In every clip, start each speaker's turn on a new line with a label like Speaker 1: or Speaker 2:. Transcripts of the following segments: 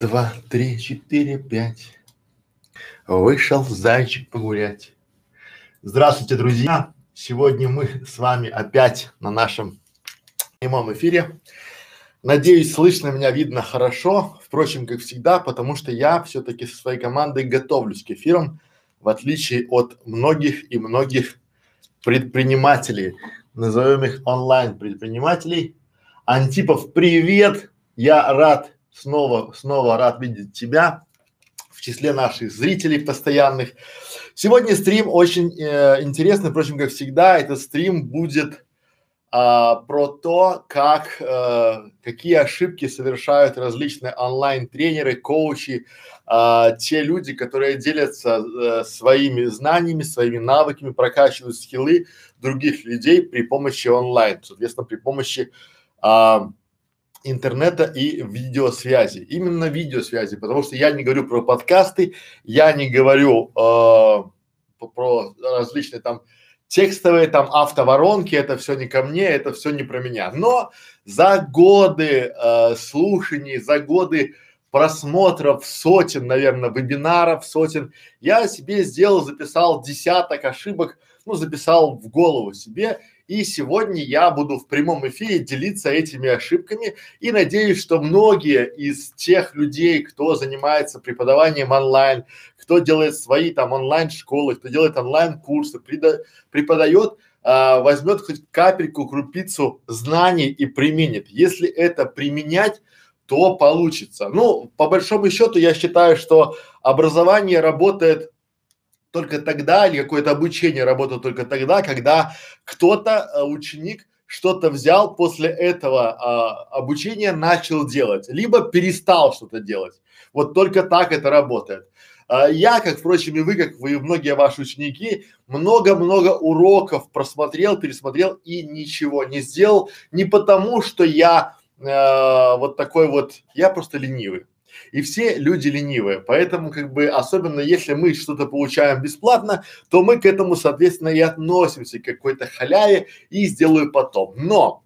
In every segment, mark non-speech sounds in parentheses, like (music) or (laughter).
Speaker 1: два, три, четыре, пять. Вышел зайчик погулять. Здравствуйте, друзья! Сегодня мы с вами опять на нашем прямом эфире. Надеюсь, слышно меня, видно хорошо. Впрочем, как всегда, потому что я все-таки со своей командой готовлюсь к эфирам, в отличие от многих и многих предпринимателей, назовем их онлайн-предпринимателей. Антипов, привет! Я рад снова, снова рад видеть тебя в числе наших зрителей постоянных. Сегодня стрим очень э, интересный, впрочем, как всегда, этот стрим будет а, про то, как, э, какие ошибки совершают различные онлайн-тренеры, коучи, а, те люди, которые делятся э, своими знаниями, своими навыками, прокачивают скиллы других людей при помощи онлайн, соответственно, при помощи а, интернета и видеосвязи. Именно видеосвязи, потому что я не говорю про подкасты, я не говорю э, про различные там текстовые там автоворонки, это все не ко мне, это все не про меня. Но за годы э, слушаний, за годы просмотров сотен, наверное, вебинаров, сотен, я себе сделал, записал десяток ошибок, ну, записал в голову себе и сегодня я буду в прямом эфире делиться этими ошибками и надеюсь, что многие из тех людей, кто занимается преподаванием онлайн, кто делает свои там онлайн-школы, кто делает онлайн-курсы, преподает, а, возьмет хоть капельку, крупицу знаний и применит. Если это применять, то получится. Ну, по большому счету, я считаю, что образование работает только тогда, или какое-то обучение работает только тогда, когда кто-то, э, ученик, что-то взял после этого а, обучения начал делать, либо перестал что-то делать. Вот только так это работает. А, я, как впрочем и вы, как вы, многие ваши ученики, много-много уроков просмотрел, пересмотрел и ничего не сделал. Не потому, что я э, вот такой вот, я просто ленивый. И все люди ленивые, поэтому как бы особенно если мы что-то получаем бесплатно, то мы к этому соответственно и относимся к какой-то халяве и сделаю потом. Но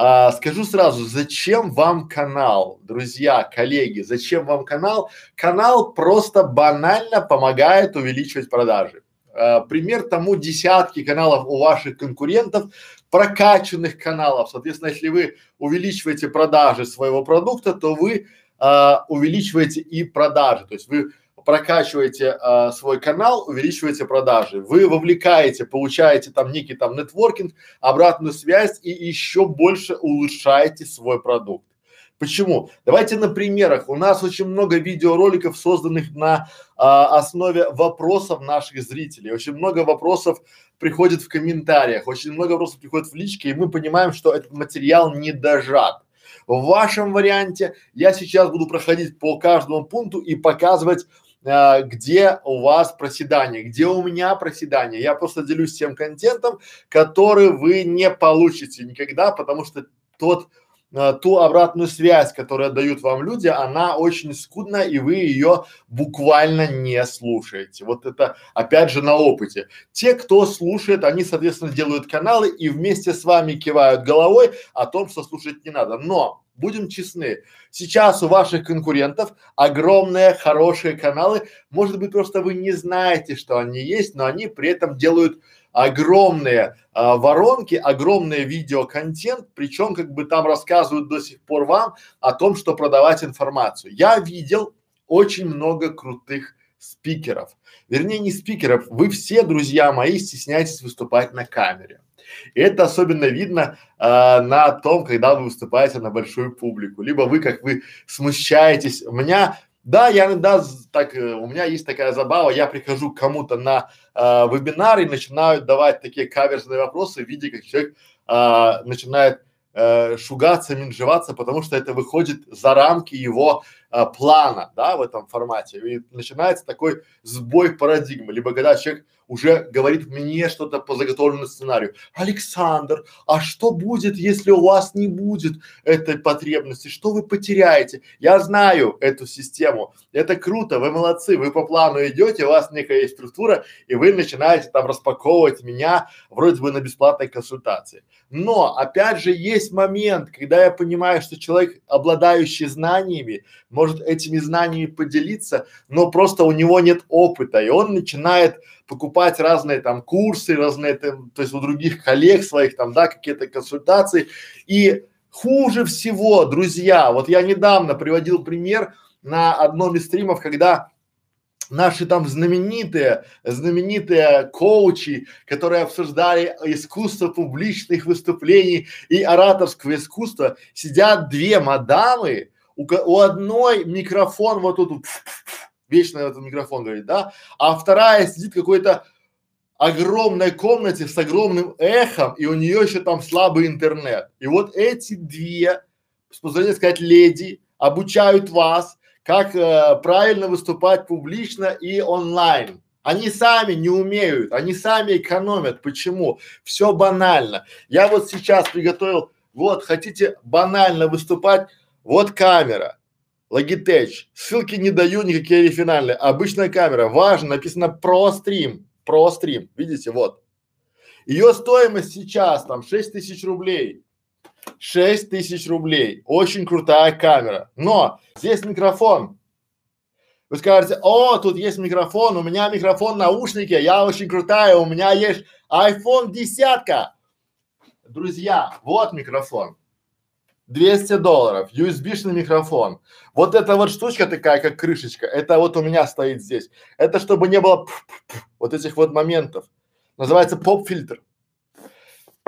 Speaker 1: а, скажу сразу, зачем вам канал, друзья, коллеги, зачем вам канал? Канал просто банально помогает увеличивать продажи. А, пример тому десятки каналов у ваших конкурентов, прокачанных каналов. Соответственно, если вы увеличиваете продажи своего продукта, то вы а, увеличиваете и продажи. То есть вы прокачиваете а, свой канал, увеличиваете продажи. Вы вовлекаете, получаете там некий там нетворкинг, обратную связь и еще больше улучшаете свой продукт. Почему? Давайте на примерах. У нас очень много видеороликов, созданных на а, основе вопросов наших зрителей. Очень много вопросов приходит в комментариях, очень много вопросов приходит в личке, и мы понимаем, что этот материал не дожат. В вашем варианте я сейчас буду проходить по каждому пункту и показывать, э, где у вас проседание, где у меня проседание. Я просто делюсь тем контентом, который вы не получите никогда, потому что тот э, ту обратную связь, которую дают вам люди, она очень скудна, и вы ее буквально не слушаете. Вот это опять же на опыте. Те, кто слушает, они, соответственно, делают каналы и вместе с вами кивают головой о том, что слушать не надо. Но будем честны, сейчас у ваших конкурентов огромные хорошие каналы, может быть просто вы не знаете, что они есть, но они при этом делают огромные а, воронки, огромный видеоконтент, причем как бы там рассказывают до сих пор вам о том, что продавать информацию. Я видел очень много крутых спикеров, вернее не спикеров, вы все, друзья мои, стесняетесь выступать на камере. И это особенно видно а, на том, когда вы выступаете на большую публику, либо вы как вы смущаетесь. У меня да, я иногда так, э, у меня есть такая забава, я прихожу к кому-то на э, вебинар и начинаю давать такие каверзные вопросы, видя, как человек э, начинает э, шугаться, менжеваться, потому что это выходит за рамки его э, плана, да, в этом формате. И начинается такой сбой парадигмы. Либо когда человек уже говорит мне что-то по заготовленному сценарию. Александр, а что будет, если у вас не будет этой потребности? Что вы потеряете? Я знаю эту систему. Это круто, вы молодцы, вы по плану идете, у вас некая есть структура, и вы начинаете там распаковывать меня вроде бы на бесплатной консультации. Но опять же есть момент, когда я понимаю, что человек, обладающий знаниями, может этими знаниями поделиться, но просто у него нет опыта, и он начинает покупать разные там курсы, разные там, то есть у других коллег своих там, да, какие-то консультации. И хуже всего, друзья, вот я недавно приводил пример на одном из стримов, когда наши там знаменитые, знаменитые коучи, которые обсуждали искусство публичных выступлений и ораторского искусства, сидят две мадамы, у, у одной микрофон вот тут, вечно этот микрофон говорит, да, а вторая сидит какой-то огромной комнате с огромным эхом, и у нее еще там слабый интернет. И вот эти две, с позволения сказать, леди, обучают вас, как э, правильно выступать публично и онлайн. Они сами не умеют, они сами экономят. Почему? Все банально. Я вот сейчас приготовил, вот, хотите банально выступать, вот камера, Logitech. Ссылки не даю, никакие оригинальные. Обычная камера. Важно, написано про стрим, про стрим. Видите, вот. Ее стоимость сейчас там 6 тысяч рублей. 6 тысяч рублей. Очень крутая камера. Но здесь микрофон. Вы скажете, о, тут есть микрофон, у меня микрофон наушники, я очень крутая, у меня есть iPhone десятка. Друзья, вот микрофон. 200 долларов, USB-шный микрофон. Вот эта вот штучка такая, как крышечка, это вот у меня стоит здесь. Это чтобы не было вот этих вот моментов. Называется поп-фильтр.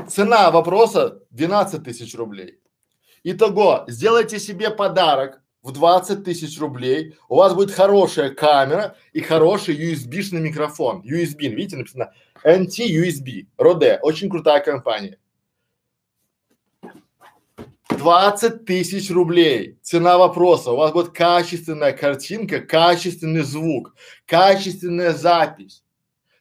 Speaker 1: Цена вопроса 12 тысяч рублей. Итого, сделайте себе подарок в 20 тысяч рублей, у вас будет хорошая камера и хороший USB-шный микрофон. USB, видите, написано NT-USB, Rode, очень крутая компания. 20 тысяч рублей. Цена вопроса. У вас будет качественная картинка, качественный звук, качественная запись.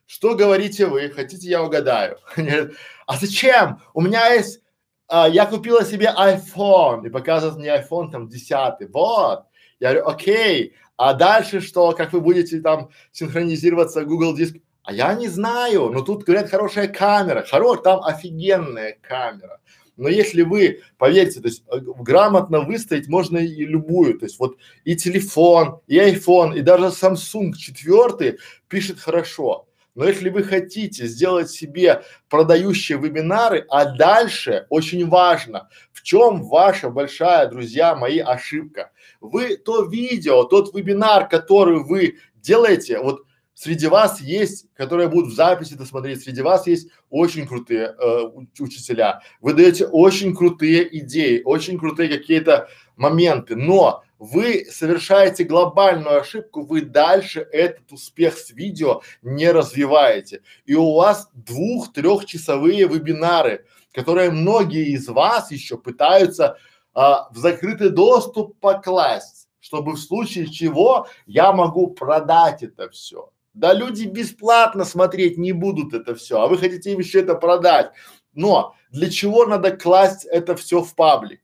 Speaker 1: Что говорите вы? Хотите, я угадаю? (laughs) а зачем? У меня есть, а, я купила себе iPhone и показывает мне iPhone там десятый. Вот. Я говорю, окей. А дальше что? Как вы будете там синхронизироваться Google Диск? А я не знаю. Но тут говорят хорошая камера. Хорош, там офигенная камера. Но если вы, поверьте, то есть э, грамотно выставить можно и любую, то есть вот и телефон, и iPhone, и даже Samsung четвертый пишет хорошо. Но если вы хотите сделать себе продающие вебинары, а дальше очень важно, в чем ваша большая, друзья мои, ошибка. Вы то видео, тот вебинар, который вы делаете, вот среди вас есть, которые будут в записи это смотреть, среди вас есть очень крутые э, учителя. Вы даете очень крутые идеи, очень крутые какие-то моменты, но вы совершаете глобальную ошибку, вы дальше этот успех с видео не развиваете. И у вас двух-трехчасовые вебинары, которые многие из вас еще пытаются а, в закрытый доступ покласть, чтобы в случае чего я могу продать это все. Да люди бесплатно смотреть не будут это все, а вы хотите им еще это продать. Но для чего надо класть это все в паблик?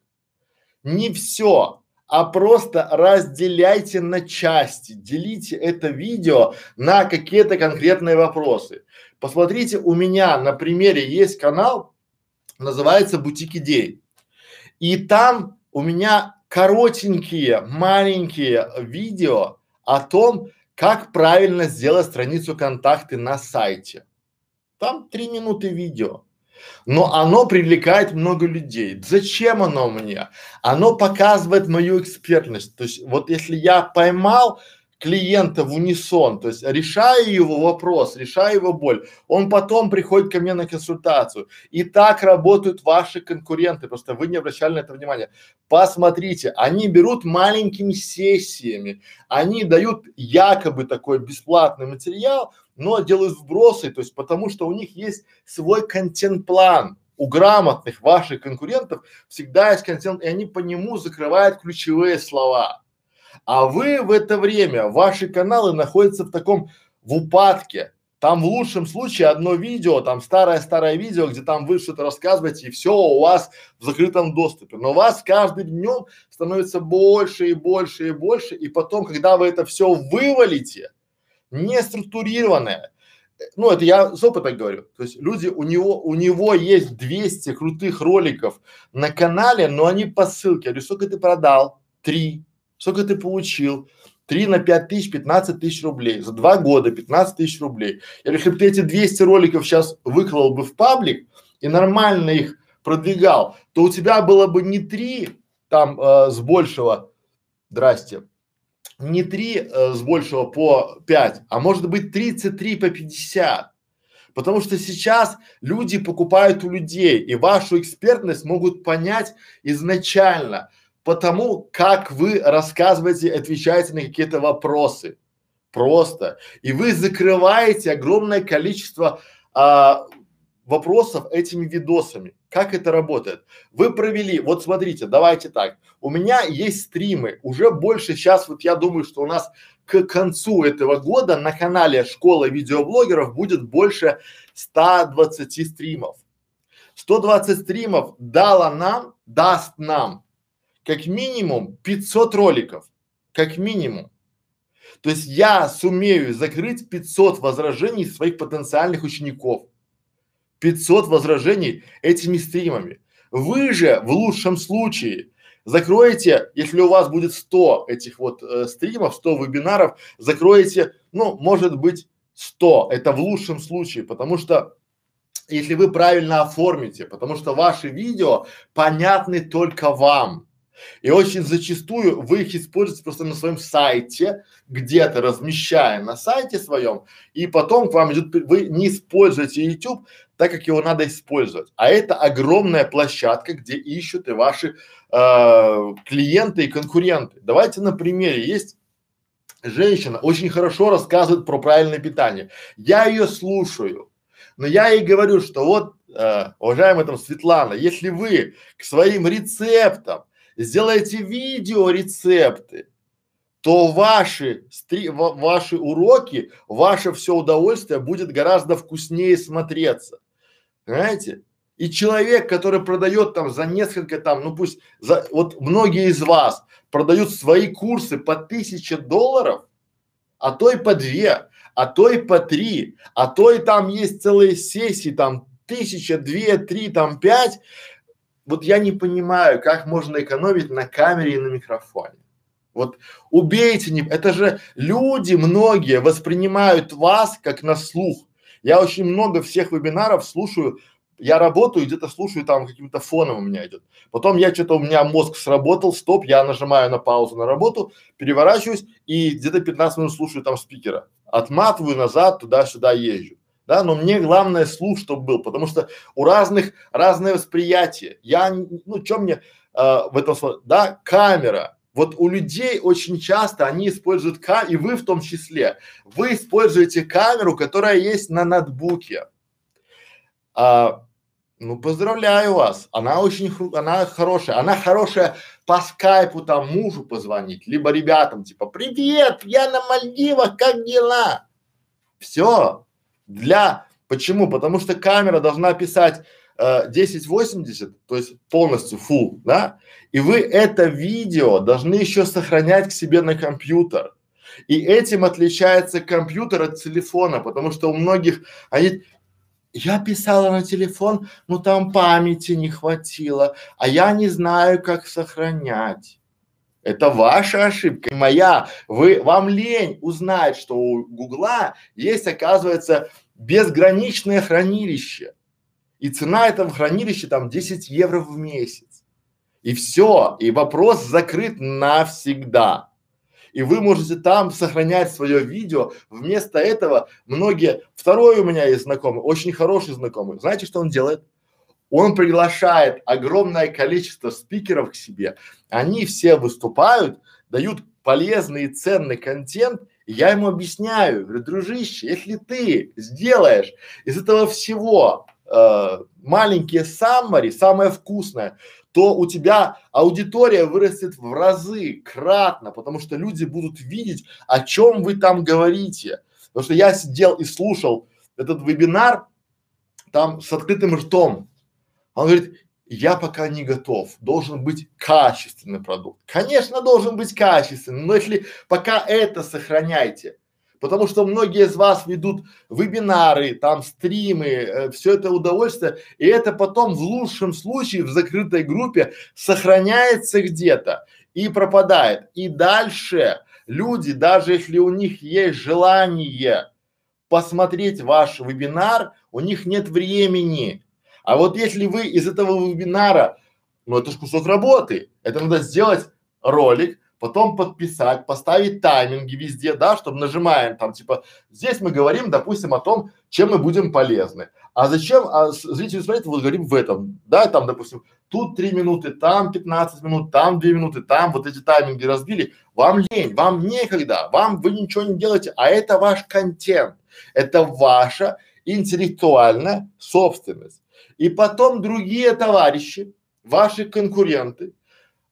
Speaker 1: Не все, а просто разделяйте на части, делите это видео на какие-то конкретные вопросы. Посмотрите, у меня на примере есть канал, называется Бутик идей. И там у меня коротенькие, маленькие видео о том, как правильно сделать страницу контакты на сайте? Там три минуты видео. Но оно привлекает много людей. Зачем оно мне? Оно показывает мою экспертность. То есть вот если я поймал клиента в унисон, то есть решаю его вопрос, решаю его боль, он потом приходит ко мне на консультацию. И так работают ваши конкуренты, просто вы не обращали на это внимания. Посмотрите, они берут маленькими сессиями, они дают якобы такой бесплатный материал, но делают вбросы, то есть потому что у них есть свой контент-план. У грамотных ваших конкурентов всегда есть контент, и они по нему закрывают ключевые слова. А вы в это время, ваши каналы находятся в таком, в упадке. Там в лучшем случае одно видео, там старое-старое видео, где там вы что-то рассказываете, и все у вас в закрытом доступе. Но вас каждым днем становится больше и больше и больше, и потом, когда вы это все вывалите, не структурированное, ну это я с опыта говорю, то есть люди, у него, у него есть 200 крутых роликов на канале, но они по ссылке, я говорю, сколько ты продал? Три. Сколько ты получил? 3 на 5 тысяч, 15 тысяч рублей. За два года 15 тысяч рублей. Я говорю, если бы ты эти 200 роликов сейчас выклал бы в паблик и нормально их продвигал, то у тебя было бы не три там э, с большего, здрасте, не три э, с большего по 5, а может быть 33 по 50. Потому что сейчас люди покупают у людей, и вашу экспертность могут понять изначально потому, как вы рассказываете, отвечаете на какие-то вопросы. Просто. И вы закрываете огромное количество а, вопросов этими видосами. Как это работает? Вы провели, вот смотрите, давайте так. У меня есть стримы, уже больше сейчас, вот я думаю, что у нас к концу этого года на канале Школа видеоблогеров будет больше 120 стримов. 120 стримов дала нам, даст нам как минимум 500 роликов, как минимум. То есть я сумею закрыть 500 возражений своих потенциальных учеников. 500 возражений этими стримами. Вы же в лучшем случае закроете, если у вас будет 100 этих вот э, стримов, 100 вебинаров, закроете, ну, может быть 100, это в лучшем случае, потому что если вы правильно оформите, потому что ваши видео понятны только вам. И очень зачастую вы их используете просто на своем сайте, где-то размещая на сайте своем, и потом к вам идет, вы не используете YouTube так, как его надо использовать. А это огромная площадка, где ищут и ваши э, клиенты и конкуренты. Давайте на примере. Есть женщина, очень хорошо рассказывает про правильное питание. Я ее слушаю, но я ей говорю, что вот, э, уважаемая там Светлана, если вы к своим рецептам сделаете видео рецепты, то ваши, стри, ваши уроки, ваше все удовольствие будет гораздо вкуснее смотреться. Понимаете? И человек, который продает там за несколько там, ну пусть за, вот многие из вас продают свои курсы по тысяче долларов, а то и по две, а то и по три, а то и там есть целые сессии там тысяча, две, три, там пять, вот я не понимаю, как можно экономить на камере и на микрофоне. Вот убейте, не, это же люди многие воспринимают вас как на слух. Я очень много всех вебинаров слушаю, я работаю, где-то слушаю там каким-то фоном у меня идет. Потом я что-то у меня мозг сработал, стоп, я нажимаю на паузу на работу, переворачиваюсь и где-то 15 минут слушаю там спикера. Отматываю назад, туда-сюда езжу да, но мне главное слух, чтобы был, потому что у разных разное восприятие. Я, ну, что мне э, в этом слове, да, камера. Вот у людей очень часто они используют камеру, и вы в том числе, вы используете камеру, которая есть на ноутбуке. А, ну, поздравляю вас, она очень, она хорошая, она хорошая по скайпу там мужу позвонить, либо ребятам типа, привет, я на Мальдивах, как дела? Все, для, почему? Потому что камера должна писать э, 1080, то есть полностью full, да, и вы это видео должны еще сохранять к себе на компьютер. И этим отличается компьютер от телефона, потому что у многих они я писала на телефон, но там памяти не хватило, а я не знаю, как сохранять. Это ваша ошибка, не моя. Вы, вам лень узнать, что у Гугла есть, оказывается, безграничное хранилище. И цена этого хранилища там 10 евро в месяц. И все, и вопрос закрыт навсегда. И вы можете там сохранять свое видео. Вместо этого многие, второй у меня есть знакомый, очень хороший знакомый. Знаете, что он делает? Он приглашает огромное количество спикеров к себе, они все выступают, дают полезный и ценный контент, и я ему объясняю, говорю, дружище, если ты сделаешь из этого всего э, маленькие саммари, самое вкусное, то у тебя аудитория вырастет в разы, кратно, потому что люди будут видеть, о чем вы там говорите. Потому что я сидел и слушал этот вебинар там с открытым ртом. Он говорит, я пока не готов, должен быть качественный продукт. Конечно, должен быть качественный, но если пока это сохраняйте, потому что многие из вас ведут вебинары, там стримы, э, все это удовольствие, и это потом в лучшем случае в закрытой группе сохраняется где-то и пропадает. И дальше люди, даже если у них есть желание посмотреть ваш вебинар, у них нет времени. А вот если вы из этого вебинара, ну это же кусок работы, это надо сделать ролик, потом подписать, поставить тайминги везде, да, чтобы нажимаем там, типа, здесь мы говорим, допустим, о том, чем мы будем полезны. А зачем, а зрителю смотреть, вот говорим в этом, да, там, допустим, тут три минуты, там 15 минут, там две минуты, там вот эти тайминги разбили. Вам лень, вам некогда, вам вы ничего не делаете, а это ваш контент, это ваша интеллектуальная собственность. И потом другие товарищи, ваши конкуренты,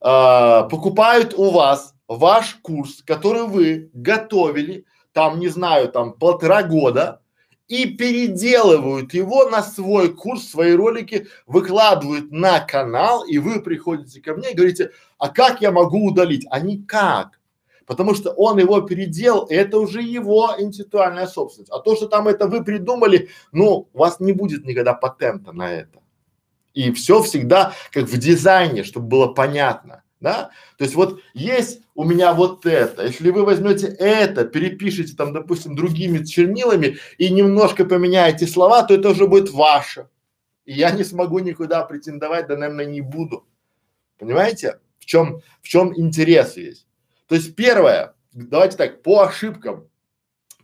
Speaker 1: э, покупают у вас ваш курс, который вы готовили, там, не знаю, там полтора года, и переделывают его на свой курс, свои ролики выкладывают на канал, и вы приходите ко мне и говорите, а как я могу удалить? А никак. Потому что он его переделал, и это уже его интеллектуальная собственность. А то, что там это вы придумали, ну, у вас не будет никогда патента на это. И все всегда как в дизайне, чтобы было понятно, да? То есть вот есть у меня вот это, если вы возьмете это, перепишите там, допустим, другими чернилами и немножко поменяете слова, то это уже будет ваше. И я не смогу никуда претендовать, да, наверное, не буду. Понимаете? В чем, в чем интерес есть? То есть первое, давайте так, по ошибкам.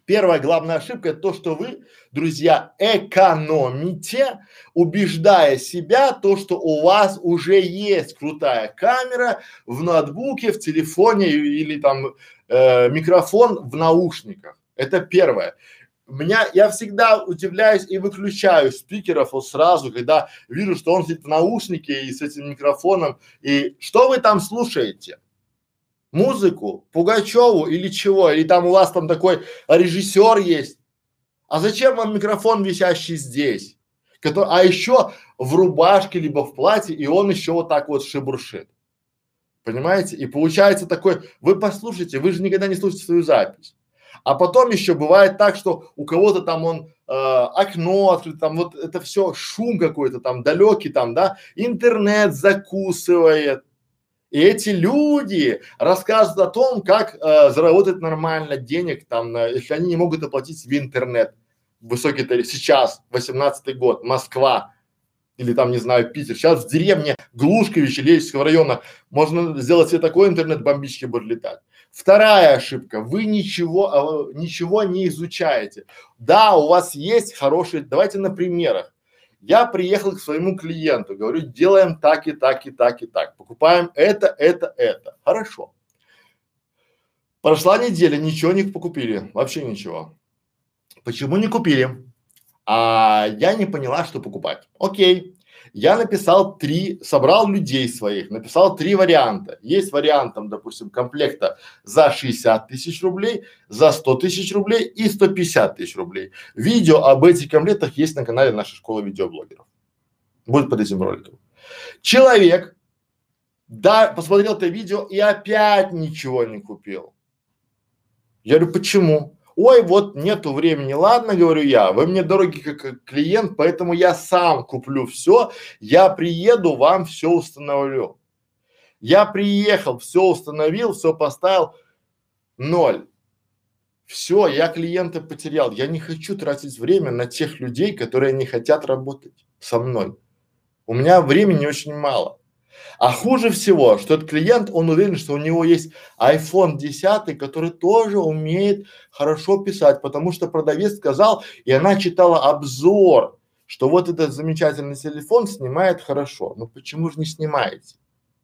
Speaker 1: Первая главная ошибка это то, что вы, друзья, экономите, убеждая себя то, что у вас уже есть крутая камера в ноутбуке, в телефоне или там э, микрофон в наушниках. Это первое. Меня, я всегда удивляюсь и выключаю спикеров вот сразу, когда вижу, что он сидит в наушнике и с этим микрофоном. И что вы там слушаете? Музыку, Пугачеву или чего, или там у вас там такой режиссер есть. А зачем вам микрофон, висящий здесь? Который, а еще в рубашке либо в платье, и он еще вот так вот шебуршит. Понимаете? И получается такой, вы послушайте, вы же никогда не слушаете свою запись. А потом еще бывает так, что у кого-то там он э, окно открыто, там вот это все шум какой-то там далекий там, да, интернет закусывает, и эти люди рассказывают о том, как э, заработать нормально денег там, на, если они не могут оплатить себе интернет. Высокий тариф. Сейчас, 18 год, Москва или там, не знаю, Питер. Сейчас в деревне Глушкович или Ельческого района можно сделать себе такой интернет, бомбички будут летать. Вторая ошибка. Вы ничего, э, ничего не изучаете. Да, у вас есть хорошие, давайте на примерах. Я приехал к своему клиенту, говорю, делаем так и так и так и так, покупаем это, это, это. Хорошо. Прошла неделя, ничего не покупили, вообще ничего. Почему не купили? А я не поняла, что покупать. Окей, я написал три, собрал людей своих, написал три варианта. Есть вариант там, допустим, комплекта за 60 тысяч рублей, за 100 тысяч рублей и 150 тысяч рублей. Видео об этих комплектах есть на канале нашей школы видеоблогеров. Будет под этим роликом. Человек, да, посмотрел это видео и опять ничего не купил. Я говорю, почему? Ой, вот нету времени. Ладно, говорю я, вы мне дороги как клиент, поэтому я сам куплю все, я приеду, вам все установлю. Я приехал, все установил, все поставил, ноль. Все, я клиента потерял. Я не хочу тратить время на тех людей, которые не хотят работать со мной. У меня времени очень мало. А хуже всего, что этот клиент, он уверен, что у него есть iPhone 10, который тоже умеет хорошо писать, потому что продавец сказал, и она читала обзор, что вот этот замечательный телефон снимает хорошо. Ну почему же не снимаете?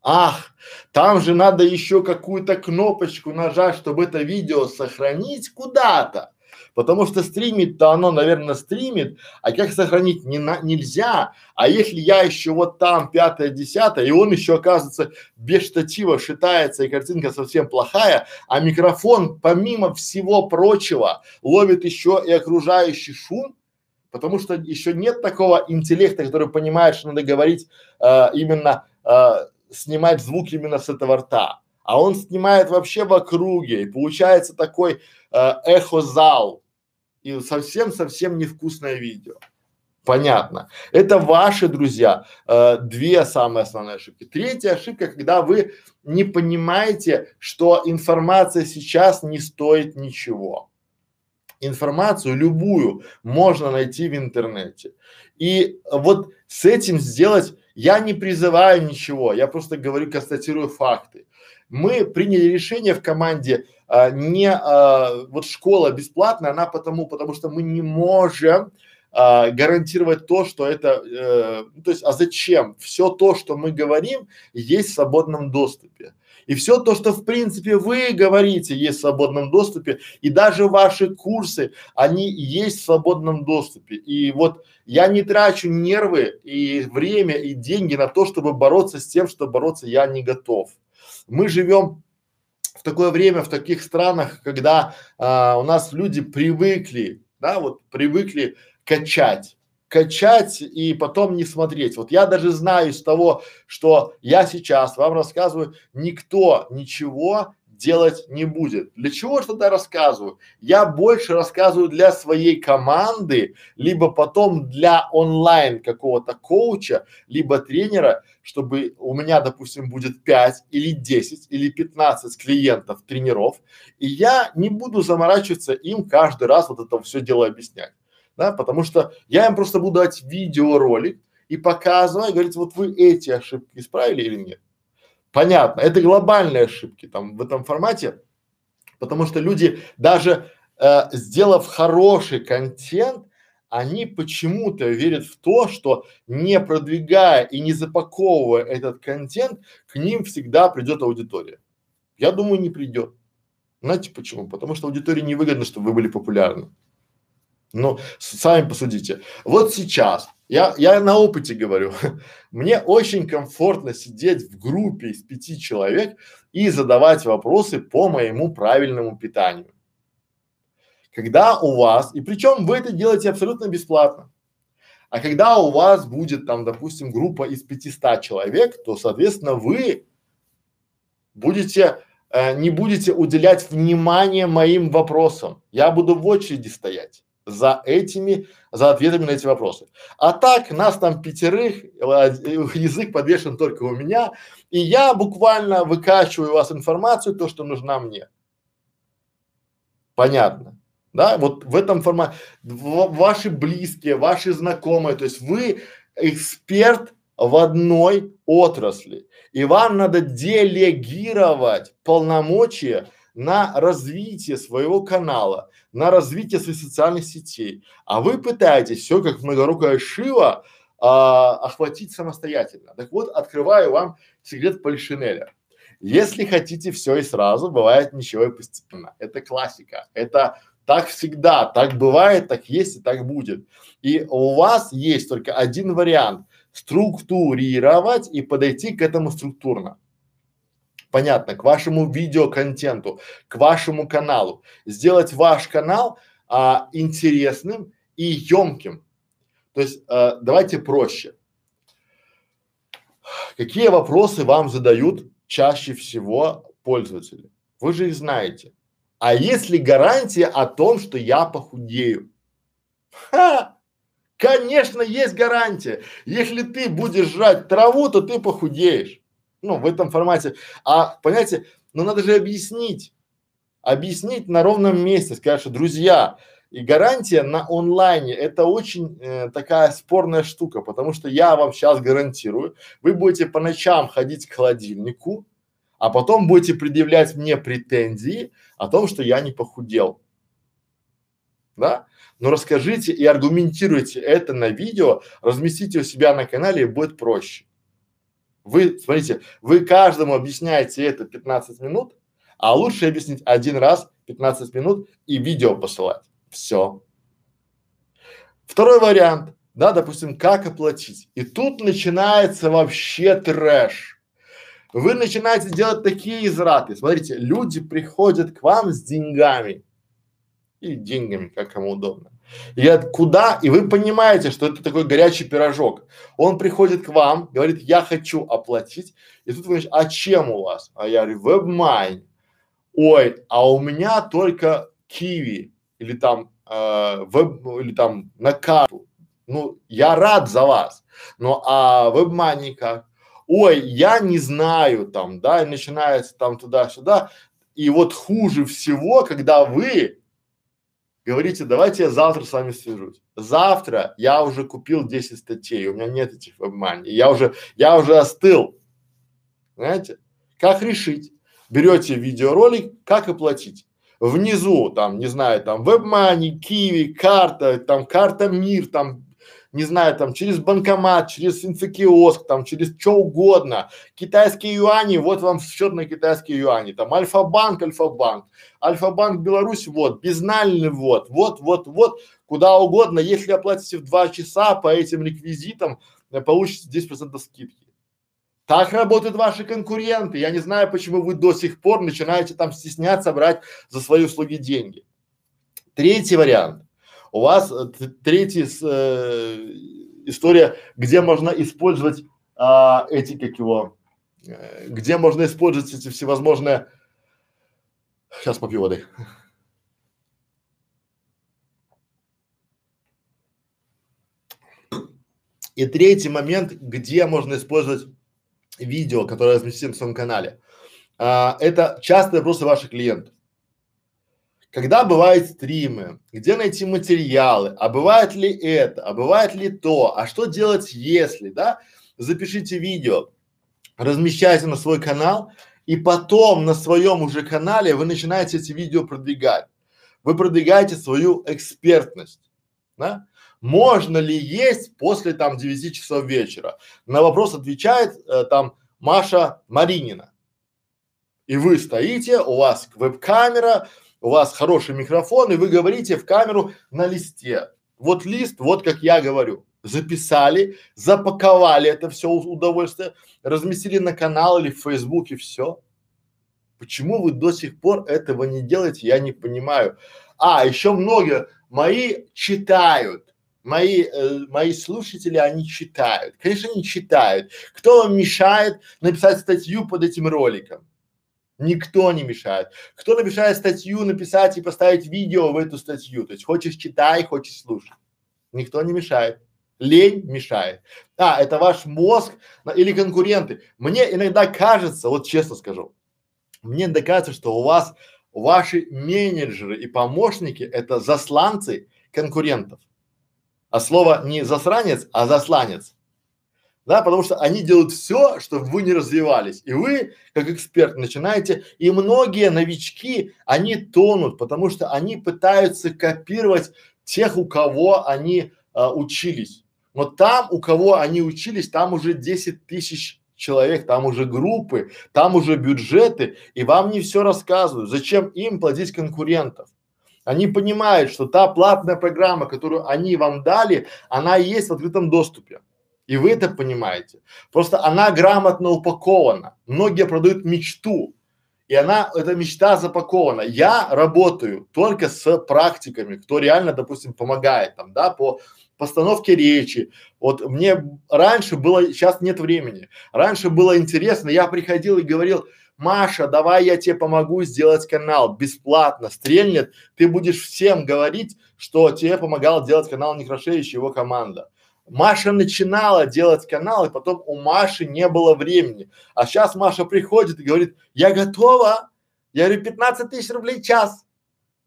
Speaker 1: Ах, там же надо еще какую-то кнопочку нажать, чтобы это видео сохранить куда-то. Потому что стримит-то оно, наверное, стримит, а как сохранить не на, нельзя. А если я еще вот там пятое, десятое, и он еще оказывается без штатива шитается, и картинка совсем плохая, а микрофон, помимо всего прочего, ловит еще и окружающий шум, потому что еще нет такого интеллекта, который понимает, что надо говорить э, именно, э, снимать звук именно с этого рта а он снимает вообще в округе, и получается такой э, эхозал, и совсем-совсем невкусное видео. Понятно. Это ваши друзья. Э, две самые основные ошибки. Третья ошибка, когда вы не понимаете, что информация сейчас не стоит ничего. Информацию любую можно найти в интернете. И вот с этим сделать я не призываю ничего, я просто говорю, констатирую факты мы приняли решение в команде а, не а, вот школа бесплатная, она потому, потому что мы не можем а, гарантировать то, что это, э, ну, то есть, а зачем? Все то, что мы говорим, есть в свободном доступе. И все то, что в принципе вы говорите, есть в свободном доступе, и даже ваши курсы, они есть в свободном доступе. И вот я не трачу нервы и время и деньги на то, чтобы бороться с тем, что бороться я не готов. Мы живем в такое время, в таких странах, когда а, у нас люди привыкли, да, вот привыкли качать, качать и потом не смотреть. Вот я даже знаю из того, что я сейчас вам рассказываю, никто ничего делать не будет. Для чего что-то рассказываю? Я больше рассказываю для своей команды, либо потом для онлайн какого-то коуча, либо тренера, чтобы у меня, допустим, будет 5 или 10 или 15 клиентов, тренеров, и я не буду заморачиваться им каждый раз вот это все дело объяснять. Да, потому что я им просто буду дать видеоролик и показывать, говорить, вот вы эти ошибки исправили или нет. Понятно, это глобальные ошибки там в этом формате, потому что люди даже э, сделав хороший контент, они почему-то верят в то, что не продвигая и не запаковывая этот контент, к ним всегда придет аудитория. Я думаю, не придет. Знаете почему? Потому что аудитории невыгодно, чтобы вы были популярны. Ну, сами посудите. Вот сейчас я, я на опыте говорю, (laughs) мне очень комфортно сидеть в группе из пяти человек и задавать вопросы по моему правильному питанию. Когда у вас, и причем вы это делаете абсолютно бесплатно, а когда у вас будет там, допустим, группа из 500 человек, то, соответственно, вы будете, э, не будете уделять внимание моим вопросам. Я буду в очереди стоять за этими, за ответами на эти вопросы. А так, нас там пятерых, э, язык подвешен только у меня, и я буквально выкачиваю у вас информацию, то, что нужна мне. Понятно? Да, вот в этом формате ваши близкие, ваши знакомые, то есть вы эксперт в одной отрасли, и вам надо делегировать полномочия на развитие своего канала, на развитие своих социальных сетей, а вы пытаетесь все как многорукая шива а, охватить самостоятельно. Так вот, открываю вам секрет Полишинеля. Если хотите все и сразу, бывает ничего и постепенно. Это классика. Это так всегда, так бывает, так есть и так будет. И у вас есть только один вариант – структурировать и подойти к этому структурно понятно, к вашему видеоконтенту, к вашему каналу. Сделать ваш канал а, интересным и емким. То есть а, давайте проще. Какие вопросы вам задают чаще всего пользователи? Вы же их знаете. А есть ли гарантия о том, что я похудею? Ха! Конечно, есть гарантия. Если ты будешь жрать траву, то ты похудеешь ну, в этом формате. А, понимаете, ну надо же объяснить, объяснить на ровном месте, сказать, что, друзья, и гарантия на онлайне это очень э, такая спорная штука, потому что я вам сейчас гарантирую, вы будете по ночам ходить к холодильнику, а потом будете предъявлять мне претензии о том, что я не похудел. Да? Но расскажите и аргументируйте это на видео, разместите у себя на канале и будет проще. Вы, смотрите, вы каждому объясняете это 15 минут, а лучше объяснить один раз 15 минут и видео посылать. Все. Второй вариант, да, допустим, как оплатить. И тут начинается вообще трэш. Вы начинаете делать такие израты. Смотрите, люди приходят к вам с деньгами. И деньгами, как кому удобно. Говорят, куда? И вы понимаете, что это такой горячий пирожок. Он приходит к вам, говорит, я хочу оплатить. И тут вы говорите, а чем у вас? А я говорю, WebMine. Ой, а у меня только Киви или там э, веб, или там на карту. Ну, я рад за вас. Но а WebMoney как? Ой, я не знаю там, да, и начинается там туда-сюда. И вот хуже всего, когда вы говорите, давайте я завтра с вами свяжусь. Завтра я уже купил 10 статей, у меня нет этих WebMoney, я уже, я уже остыл. Знаете? Как решить? Берете видеоролик, как оплатить внизу, там, не знаю, там, WebMoney, Kiwi, карта, там, карта МИР, там, не знаю, там, через банкомат, через инфокиоск, там, через что угодно. Китайские юани, вот вам счет на китайские юани, там, Альфа-банк, Альфа-банк, Альфа-банк Беларусь, вот, безнальный вот, вот, вот, вот, куда угодно. Если оплатите в два часа по этим реквизитам, э, получите 10% скидки. Так работают ваши конкуренты. Я не знаю, почему вы до сих пор начинаете там стесняться брать за свои услуги деньги. Третий вариант. У вас э, третья э, история, где можно использовать а, эти, как его, э, где можно использовать эти всевозможные. Сейчас попью воды. И третий момент, где можно использовать видео, которое разместим в своем канале. А, это частые вопросы ваших клиентов. Когда бывают стримы, где найти материалы, а бывает ли это, а бывает ли то, а что делать если, да? Запишите видео, размещайте на свой канал, и потом на своем уже канале вы начинаете эти видео продвигать. Вы продвигаете свою экспертность, да? Можно ли есть после там 9 часов вечера? На вопрос отвечает э, там Маша Маринина. И вы стоите, у вас веб-камера, у вас хороший микрофон, и вы говорите в камеру на листе. Вот лист, вот как я говорю. Записали, запаковали это все удовольствие, разместили на канал или в Фейсбуке, все. Почему вы до сих пор этого не делаете, я не понимаю. А, еще многие мои читают, Мои, э, мои слушатели, они читают. Конечно, они читают. Кто вам мешает написать статью под этим роликом? Никто не мешает. Кто мешает статью написать и поставить видео в эту статью? То есть хочешь читай, хочешь слушай. Никто не мешает. Лень мешает. А, это ваш мозг или конкуренты. Мне иногда кажется, вот честно скажу, мне иногда кажется, что у вас ваши менеджеры и помощники это засланцы конкурентов а слово не засранец, а засланец. Да, потому что они делают все, чтобы вы не развивались. И вы, как эксперт, начинаете, и многие новички, они тонут, потому что они пытаются копировать тех, у кого они а, учились. Но там, у кого они учились, там уже 10 тысяч человек, там уже группы, там уже бюджеты, и вам не все рассказывают. Зачем им платить конкурентов? Они понимают, что та платная программа, которую они вам дали, она есть в открытом доступе. И вы это понимаете. Просто она грамотно упакована. Многие продают мечту, и она, эта мечта запакована. Я работаю только с практиками, кто реально, допустим, помогает там, да, по постановке речи. Вот мне раньше было, сейчас нет времени. Раньше было интересно, я приходил и говорил, Маша, давай я тебе помогу сделать канал бесплатно, стрельнет, ты будешь всем говорить, что тебе помогал делать канал Некрашевич и его команда. Маша начинала делать канал, и потом у Маши не было времени. А сейчас Маша приходит и говорит, я готова. Я говорю, 15 тысяч рублей час.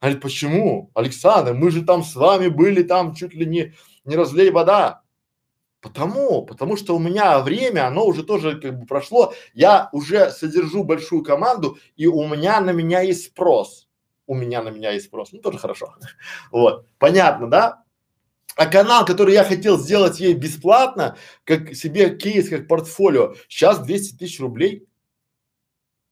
Speaker 1: Говорит, почему? Александр, мы же там с вами были, там чуть ли не, не разлей вода. Потому, потому что у меня время, оно уже тоже как бы прошло, я уже содержу большую команду, и у меня на меня есть спрос. У меня на меня есть спрос, ну тоже хорошо. (laughs) Вот, понятно, да? А канал, который я хотел сделать ей бесплатно, как себе кейс, как портфолио, сейчас 200 тысяч рублей.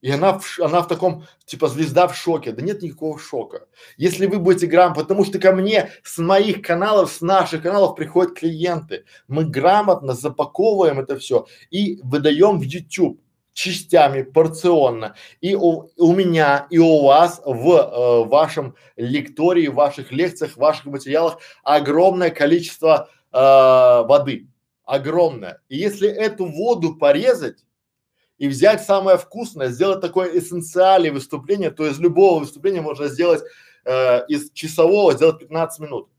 Speaker 1: И она в, она в таком, типа, звезда в шоке. Да нет никакого шока. Если вы будете грамм, потому что ко мне с моих каналов, с наших каналов приходят клиенты. Мы грамотно запаковываем это все и выдаем в YouTube частями, порционно. И у, у меня, и у вас в э, вашем лектории, в ваших лекциях, в ваших материалах огромное количество э, воды. Огромное. И если эту воду порезать, и взять самое вкусное, сделать такое эссенциальное выступление, то из любого выступления можно сделать э, из часового сделать 15 минут.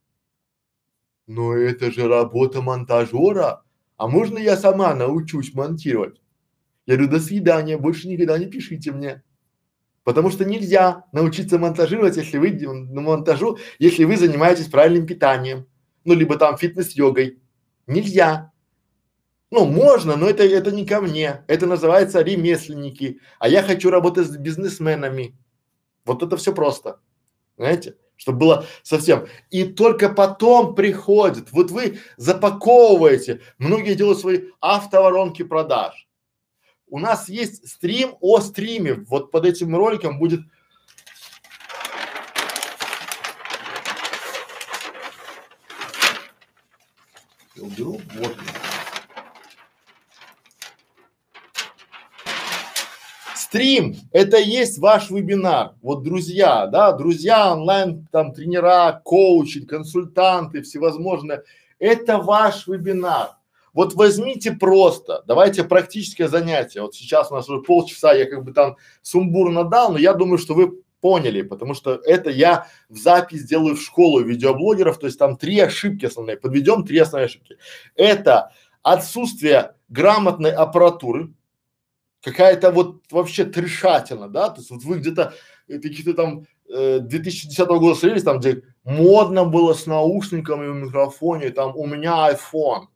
Speaker 1: Но это же работа монтажера. А можно я сама научусь монтировать? Я говорю, до свидания, больше никогда не пишите мне. Потому что нельзя научиться монтажировать, если вы на монтажу, если вы занимаетесь правильным питанием, ну либо там фитнес-йогой. Нельзя. Ну, можно, но это, это не ко мне. Это называется ремесленники. А я хочу работать с бизнесменами. Вот это все просто. Знаете? Чтобы было совсем. И только потом приходит. Вот вы запаковываете. Многие делают свои автоворонки продаж. У нас есть стрим о стриме. Вот под этим роликом будет я уберу, вот Стрим – это есть ваш вебинар. Вот друзья, да, друзья онлайн, там тренера, коучи, консультанты, всевозможные. Это ваш вебинар. Вот возьмите просто, давайте практическое занятие. Вот сейчас у нас уже полчаса, я как бы там сумбурно дал, но я думаю, что вы поняли, потому что это я в запись делаю в школу видеоблогеров, то есть там три ошибки основные, подведем три основные ошибки. Это отсутствие грамотной аппаратуры, какая-то вот вообще трешатина, да, то есть вот вы где-то э, какие-то там э, 2010 года смотрелись, там где модно было с наушниками в микрофоне, там у меня iPhone,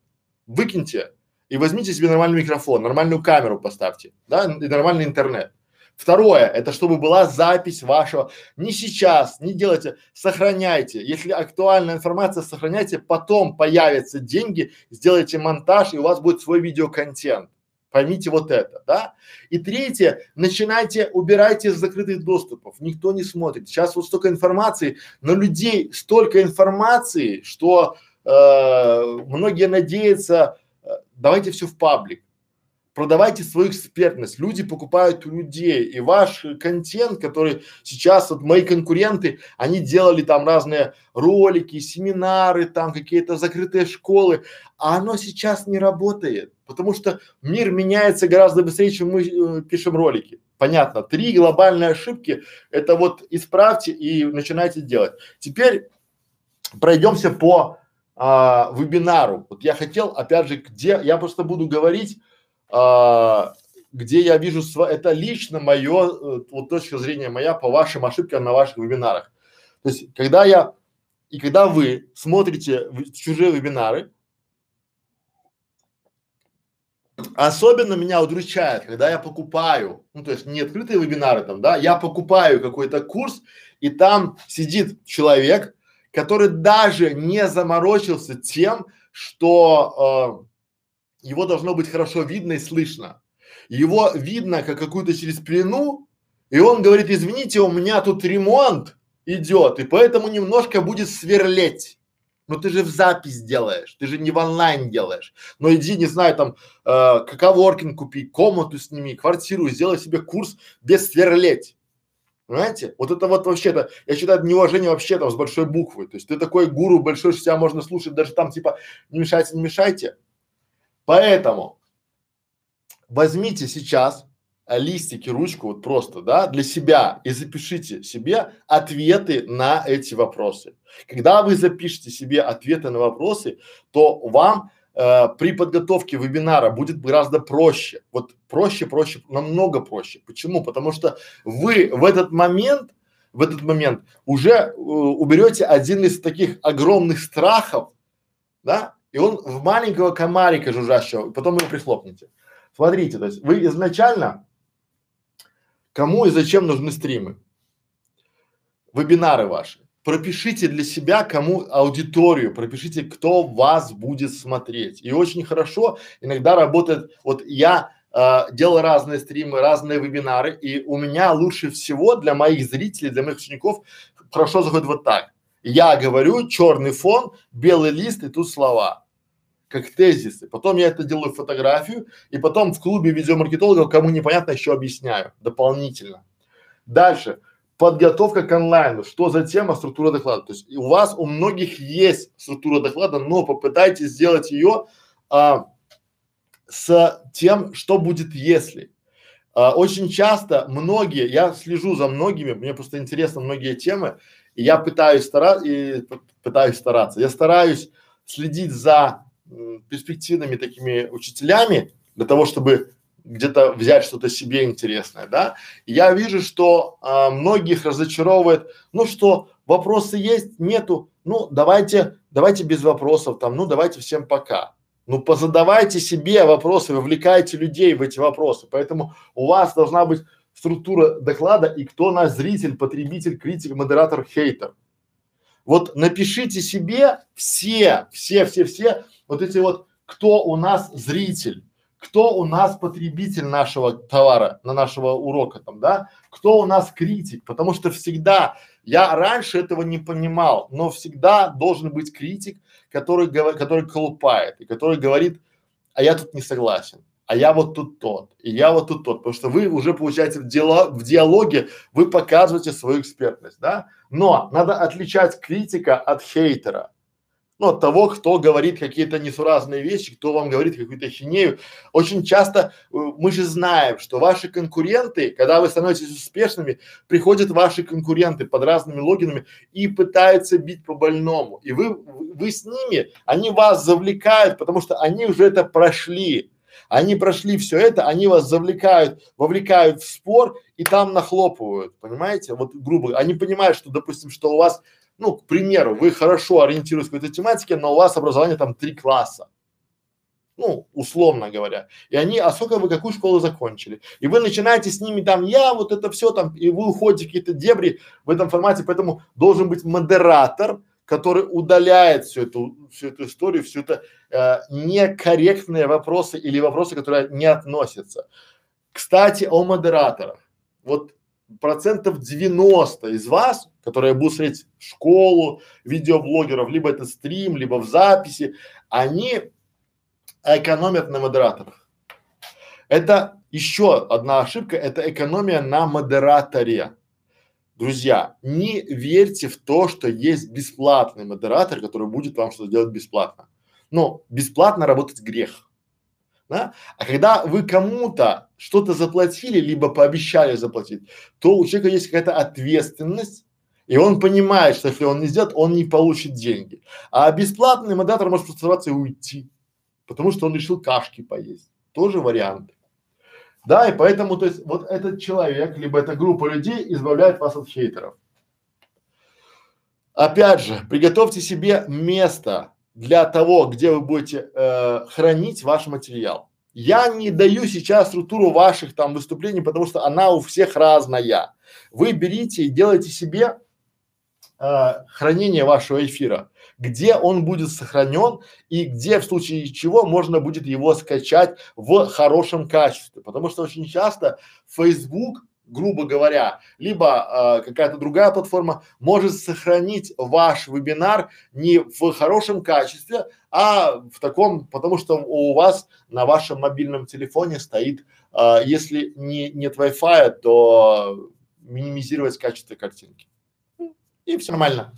Speaker 1: выкиньте и возьмите себе нормальный микрофон, нормальную камеру поставьте, да, и нормальный интернет. Второе, это чтобы была запись вашего, не сейчас, не делайте, сохраняйте. Если актуальная информация, сохраняйте, потом появятся деньги, сделайте монтаж и у вас будет свой видеоконтент. Поймите вот это, да? И третье, начинайте, убирайте из закрытых доступов, никто не смотрит. Сейчас вот столько информации, но людей столько информации, что многие надеются, э, давайте все в паблик продавайте свою экспертность. Люди покупают у людей. И ваш контент, который сейчас вот мои конкуренты, они делали там разные ролики, семинары, там какие-то закрытые школы, а оно сейчас не работает, потому что мир меняется гораздо быстрее, чем мы э, пишем ролики. Понятно. Три глобальные ошибки – это вот исправьте и начинайте делать. Теперь пройдемся по а, вебинару. Вот я хотел, опять же, где я просто буду говорить а, где я вижу, св- это лично мое, э, вот точка зрения моя по вашим ошибкам на ваших вебинарах. То есть, когда я и когда вы смотрите чужие вебинары, особенно меня удручает, когда я покупаю, ну то есть не открытые вебинары там, да, я покупаю какой-то курс, и там сидит человек, который даже не заморочился тем, что э, его должно быть хорошо видно и слышно. Его видно как какую-то через плену, и он говорит, извините, у меня тут ремонт идет, и поэтому немножко будет сверлеть. Но ты же в запись делаешь, ты же не в онлайн делаешь. Но иди, не знаю, там, э, коворкинг купи, комнату сними, квартиру, сделай себе курс без сверлеть. Понимаете? Вот это вот вообще то я считаю, это неуважение вообще там с большой буквы. То есть ты такой гуру большой, что тебя можно слушать даже там типа не мешайте, не мешайте. Поэтому возьмите сейчас листики, ручку вот просто, да, для себя и запишите себе ответы на эти вопросы. Когда вы запишете себе ответы на вопросы, то вам э, при подготовке вебинара будет гораздо проще. Вот проще, проще, намного проще. Почему? Потому что вы в этот момент, в этот момент уже э, уберете один из таких огромных страхов, да, и он в маленького комарика жужжащего, потом его прихлопнете. Смотрите, то есть вы изначально кому и зачем нужны стримы, вебинары ваши. Пропишите для себя, кому аудиторию, пропишите, кто вас будет смотреть. И очень хорошо иногда работает, вот я э, делал разные стримы, разные вебинары, и у меня лучше всего для моих зрителей, для моих учеников хорошо заходит вот так. Я говорю, черный фон, белый лист и тут слова, как тезисы. Потом я это делаю фотографию, и потом в клубе видеомаркетологов, кому непонятно, еще объясняю дополнительно. Дальше подготовка к онлайну. Что за тема структура доклада? То есть у вас у многих есть структура доклада, но попытайтесь сделать ее а, с тем, что будет если. А, очень часто многие, я слежу за многими, мне просто интересно многие темы, и я пытаюсь стараться, и пытаюсь стараться, я стараюсь следить за перспективными такими учителями для того, чтобы где-то взять что-то себе интересное, да. Я вижу, что а, многих разочаровывает, ну что, вопросы есть, нету, ну давайте, давайте без вопросов там, ну давайте всем пока. Ну позадавайте себе вопросы, вовлекайте людей в эти вопросы. Поэтому у вас должна быть структура доклада и кто наш зритель, потребитель, критик, модератор, хейтер. Вот напишите себе все, все, все, все вот эти вот, кто у нас зритель кто у нас потребитель нашего товара, на нашего урока там, да, кто у нас критик, потому что всегда, я раньше этого не понимал, но всегда должен быть критик, который, который колупает и который говорит, а я тут не согласен, а я вот тут тот, и я вот тут тот, потому что вы уже получаете в, дело, в диалоге, вы показываете свою экспертность, да, но надо отличать критика от хейтера ну, от того, кто говорит какие-то несуразные вещи, кто вам говорит какую-то хинею. Очень часто э, мы же знаем, что ваши конкуренты, когда вы становитесь успешными, приходят ваши конкуренты под разными логинами и пытаются бить по больному. И вы, вы с ними, они вас завлекают, потому что они уже это прошли. Они прошли все это, они вас завлекают, вовлекают в спор и там нахлопывают, понимаете? Вот грубо, они понимают, что, допустим, что у вас ну, к примеру, вы хорошо ориентируетесь в какой-то тематике, но у вас образование там три класса. Ну, условно говоря. И они, а сколько вы какую школу закончили? И вы начинаете с ними там, я вот это все там, и вы уходите в какие-то дебри в этом формате, поэтому должен быть модератор, который удаляет всю эту, всю эту историю, всю это э, некорректные вопросы или вопросы, которые не относятся. Кстати, о модераторах. Вот процентов 90 из вас, которые будут смотреть школу видеоблогеров, либо это стрим, либо в записи, они экономят на модераторах. Это еще одна ошибка, это экономия на модераторе. Друзья, не верьте в то, что есть бесплатный модератор, который будет вам что-то делать бесплатно. Но бесплатно работать грех да? А когда вы кому-то что-то заплатили, либо пообещали заплатить, то у человека есть какая-то ответственность, и он понимает, что если он не сделает, он не получит деньги. А бесплатный модератор может просто и уйти, потому что он решил кашки поесть. Тоже вариант. Да, и поэтому, то есть, вот этот человек, либо эта группа людей избавляет вас от хейтеров. Опять же, приготовьте себе место для того, где вы будете э, хранить ваш материал. Я не даю сейчас структуру ваших там выступлений, потому что она у всех разная. Вы берите и делайте себе э, хранение вашего эфира, где он будет сохранен и где в случае чего можно будет его скачать в хорошем качестве. Потому что очень часто Facebook грубо говоря, либо э, какая-то другая платформа может сохранить ваш вебинар не в хорошем качестве, а в таком, потому что у вас на вашем мобильном телефоне стоит, э, если не, нет Wi-Fi, то минимизировать качество картинки. И все нормально.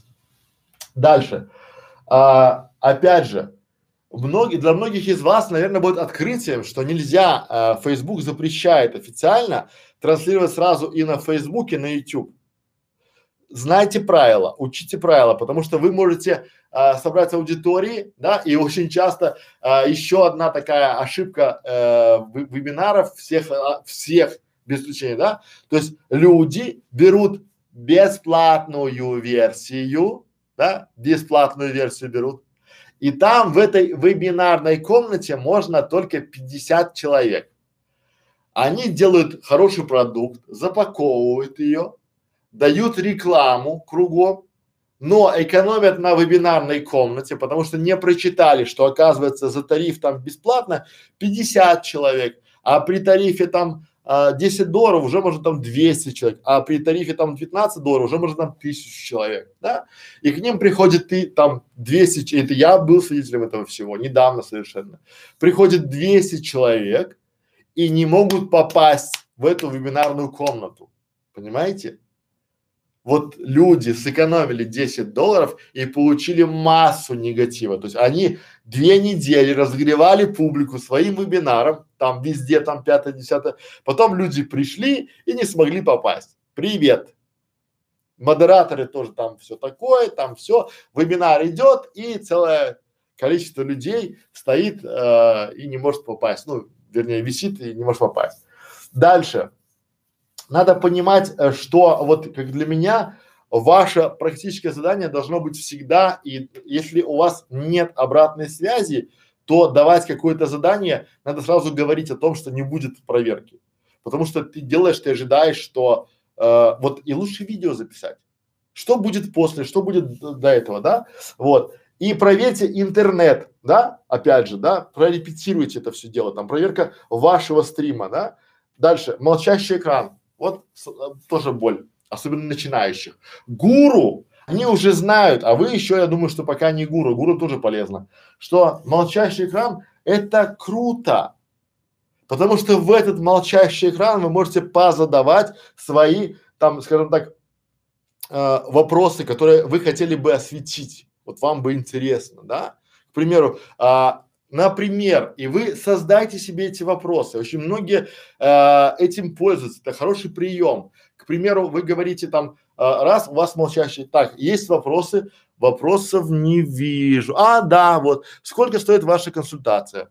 Speaker 1: Дальше. А, опять же, многие, для многих из вас, наверное, будет открытием, что нельзя, э, Facebook запрещает официально транслировать сразу и на Facebook, и на YouTube. Знайте правила, учите правила, потому что вы можете а, собрать аудитории, да, и очень часто а, еще одна такая ошибка э, вебинаров всех, а, всех без исключения, да, то есть люди берут бесплатную версию, да, бесплатную версию берут, и там в этой вебинарной комнате можно только 50 человек. Они делают хороший продукт, запаковывают ее, дают рекламу кругом, но экономят на вебинарной комнате, потому что не прочитали, что оказывается за тариф там бесплатно 50 человек, а при тарифе там а, 10 долларов уже можно там 200 человек, а при тарифе там 15 долларов уже можно там 1000 человек, да? И к ним приходит ты там 200, это я был свидетелем этого всего, недавно совершенно. Приходит 200 человек и не могут попасть в эту вебинарную комнату, понимаете? вот люди сэкономили 10 долларов и получили массу негатива. То есть они две недели разогревали публику своим вебинаром, там везде, там пятое, десятое. Потом люди пришли и не смогли попасть. Привет. Модераторы тоже там все такое, там все. Вебинар идет и целое количество людей стоит э, и не может попасть. Ну, вернее, висит и не может попасть. Дальше надо понимать, э, что вот как для меня ваше практическое задание должно быть всегда, и если у вас нет обратной связи, то давать какое-то задание, надо сразу говорить о том, что не будет проверки. Потому что ты делаешь, ты ожидаешь, что э, вот и лучше видео записать. Что будет после, что будет до этого, да? Вот. И проверьте интернет, да, опять же, да, прорепетируйте это все дело, там проверка вашего стрима, да. Дальше, молчащий экран. Вот с, а, тоже боль, особенно начинающих. Гуру, они уже знают, а вы еще, я думаю, что пока не гуру, гуру тоже полезно, что молчащий экран это круто, потому что в этот молчащий экран вы можете позадавать свои, там, скажем так, э, вопросы, которые вы хотели бы осветить, вот вам бы интересно, да? К примеру, а, Например, и вы создайте себе эти вопросы. Очень многие э, этим пользуются. Это хороший прием. К примеру, вы говорите там, э, раз у вас молчащий, так, есть вопросы, вопросов не вижу. А, да, вот. Сколько стоит ваша консультация?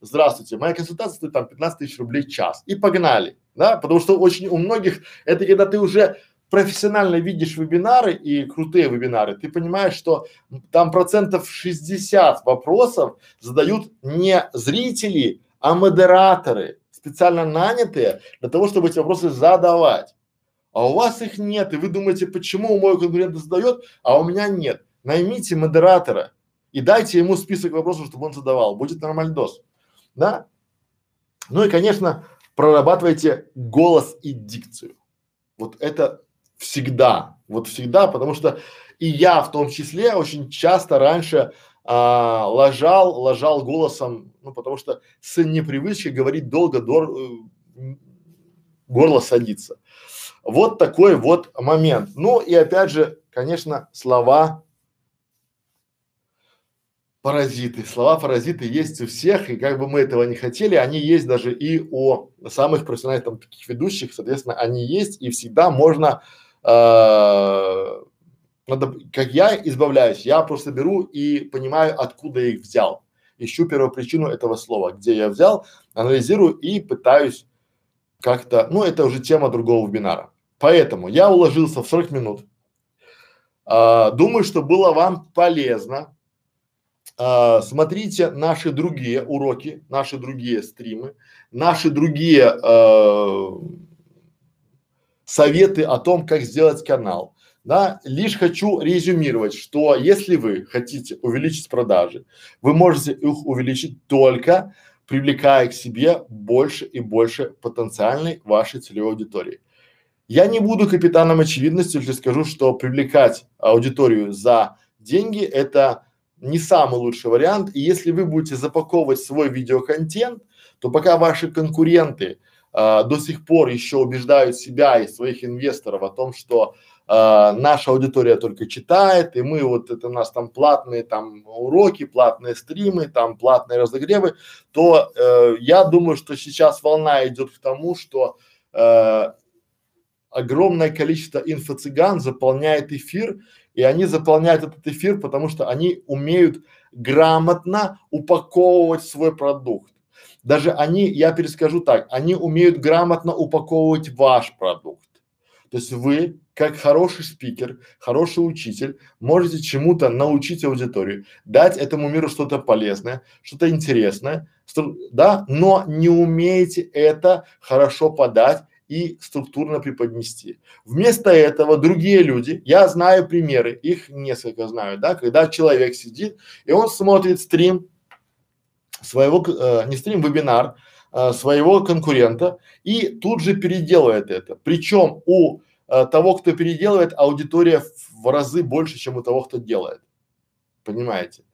Speaker 1: Здравствуйте, моя консультация стоит там 15 тысяч рублей в час. И погнали, да, потому что очень у многих это когда ты уже профессионально видишь вебинары и крутые вебинары, ты понимаешь, что там процентов 60 вопросов задают не зрители, а модераторы, специально нанятые для того, чтобы эти вопросы задавать. А у вас их нет, и вы думаете, почему мой конкурент задает, а у меня нет. Наймите модератора и дайте ему список вопросов, чтобы он задавал. Будет нормальдос. Да? Ну и, конечно, прорабатывайте голос и дикцию. Вот это всегда, вот всегда, потому что и я в том числе очень часто раньше а, ложал, ложал голосом, ну потому что с непривычки говорить долго, дор, э, горло садится. Вот такой вот момент. Ну и опять же, конечно, слова паразиты. Слова паразиты есть у всех, и как бы мы этого не хотели, они есть даже и у самых профессиональных там таких ведущих, соответственно, они есть, и всегда можно э, надо, как я избавляюсь, я просто беру и понимаю, откуда я их взял. Ищу первопричину этого слова, где я взял, анализирую и пытаюсь как-то, ну это уже тема другого вебинара. Поэтому я уложился в 40 минут. А, думаю, что было вам полезно. А, смотрите наши другие уроки, наши другие стримы, наши другие а, советы о том, как сделать канал. Да, лишь хочу резюмировать, что если вы хотите увеличить продажи, вы можете их увеличить только привлекая к себе больше и больше потенциальной вашей целевой аудитории. Я не буду капитаном очевидности, если скажу, что привлекать аудиторию за деньги это не самый лучший вариант. И если вы будете запаковывать свой видеоконтент, то пока ваши конкуренты а, до сих пор еще убеждают себя и своих инвесторов о том, что а, наша аудитория только читает, и мы вот это у нас там платные там уроки, платные стримы, там платные разогревы, то э, я думаю, что сейчас волна идет к тому, что э, огромное количество инфо-цыган заполняет эфир, и они заполняют этот эфир, потому что они умеют грамотно упаковывать свой продукт даже они, я перескажу так, они умеют грамотно упаковывать ваш продукт. То есть вы, как хороший спикер, хороший учитель, можете чему-то научить аудиторию, дать этому миру что-то полезное, что-то интересное, стру, да, но не умеете это хорошо подать и структурно преподнести. Вместо этого другие люди, я знаю примеры, их несколько знаю, да, когда человек сидит и он смотрит стрим своего, э, не стрим, вебинар э, своего конкурента и тут же переделывает это. Причем у э, того, кто переделывает, аудитория в разы больше, чем у того, кто делает. Понимаете?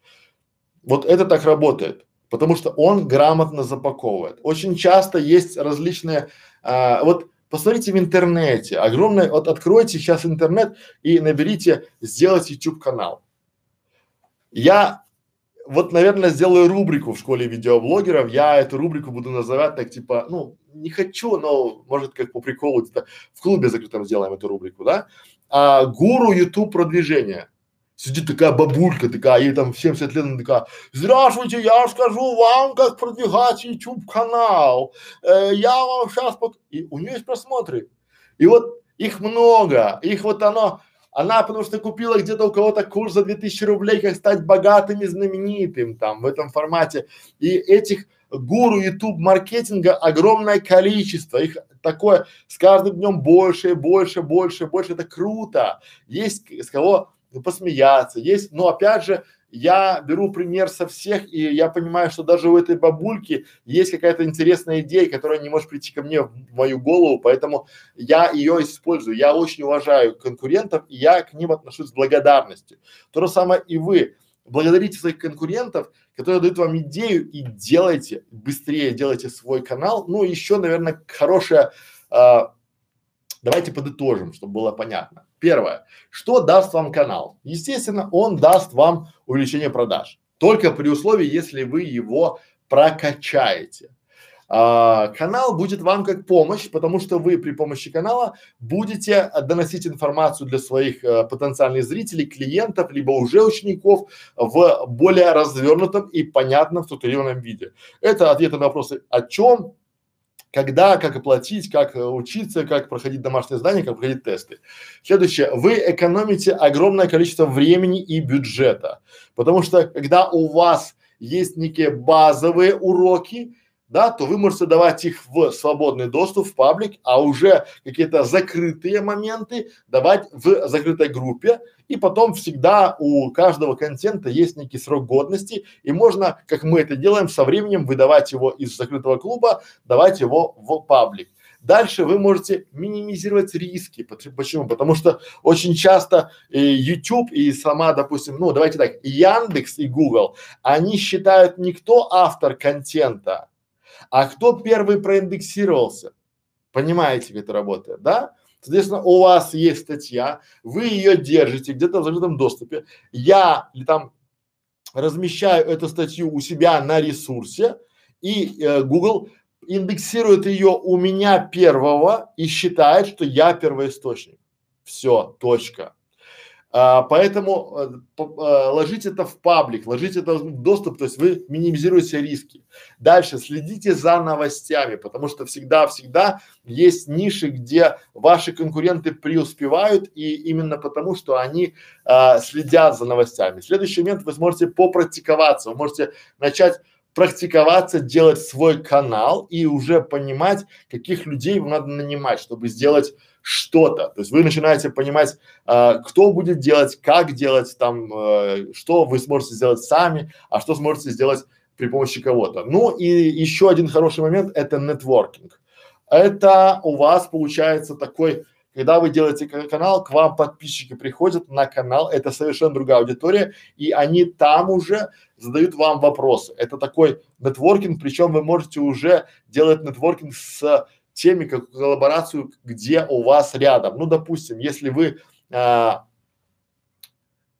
Speaker 1: Вот это так работает, потому что он грамотно запаковывает. Очень часто есть различные, а, вот посмотрите в интернете, огромное, вот откройте сейчас интернет и наберите «сделать YouTube канал». Я вот, наверное, сделаю рубрику в школе видеоблогеров. Я эту рубрику буду называть так типа, ну, не хочу, но может как по приколу где-то в клубе закрытом сделаем эту рубрику, да? А, гуру YouTube продвижения. Сидит такая бабулька такая, ей там 70 лет, она такая, здравствуйте, я скажу вам, как продвигать YouTube канал. Э, я вам сейчас, под... и у нее есть просмотры. И вот их много, их вот оно, она потому что купила где-то у кого-то курс за 2000 рублей, как стать богатым и знаменитым там в этом формате. И этих гуру YouTube маркетинга огромное количество, их такое с каждым днем больше, больше, больше, больше, это круто. Есть с кого посмеяться, есть, но опять же, я беру пример со всех, и я понимаю, что даже у этой бабульки есть какая-то интересная идея, которая не может прийти ко мне в мою голову, поэтому я ее использую. Я очень уважаю конкурентов, и я к ним отношусь с благодарностью. То же самое и вы. Благодарите своих конкурентов, которые дают вам идею, и делайте быстрее, делайте свой канал. Ну, еще, наверное, хорошая, а, давайте подытожим, чтобы было понятно. Первое. Что даст вам канал? Естественно, он даст вам увеличение продаж. Только при условии, если вы его прокачаете. А, канал будет вам как помощь, потому что вы при помощи канала будете доносить информацию для своих а, потенциальных зрителей, клиентов, либо уже учеников в более развернутом и понятном структурированном виде. Это ответы на вопросы о чем, когда, как оплатить, как э, учиться, как проходить домашнее задание, как проходить тесты. Следующее, вы экономите огромное количество времени и бюджета, потому что когда у вас есть некие базовые уроки, да, то вы можете давать их в свободный доступ, в паблик, а уже какие-то закрытые моменты давать в закрытой группе, и потом всегда у каждого контента есть некий срок годности, и можно, как мы это делаем, со временем выдавать его из закрытого клуба, давать его в паблик. Дальше вы можете минимизировать риски. Почему? Потому что очень часто и YouTube и сама, допустим, ну давайте так, Яндекс и Google, они считают не кто автор контента, а кто первый проиндексировался? Понимаете, как это работает, да? Соответственно, у вас есть статья, вы ее держите где-то в закрытом доступе. Я там размещаю эту статью у себя на ресурсе, и э, Google индексирует ее у меня первого и считает, что я первоисточник. Все, точка. А, поэтому э, а, ложите это в паблик, ложите это в доступ, то есть вы минимизируете риски. Дальше следите за новостями, потому что всегда-всегда есть ниши, где ваши конкуренты преуспевают и именно потому, что они а, следят за новостями. Следующий момент вы сможете попрактиковаться, вы можете начать практиковаться, делать свой канал и уже понимать, каких людей вам надо нанимать, чтобы сделать что-то. То есть вы начинаете понимать, а, кто будет делать, как делать, там, э, что вы сможете сделать сами, а что сможете сделать при помощи кого-то. Ну и еще один хороший момент – это нетворкинг. Это у вас получается такой, когда вы делаете канал, к вам подписчики приходят на канал, это совершенно другая аудитория, и они там уже задают вам вопросы. Это такой нетворкинг, причем вы можете уже делать нетворкинг с теми, как коллаборацию, где у вас рядом. Ну, допустим, если вы а,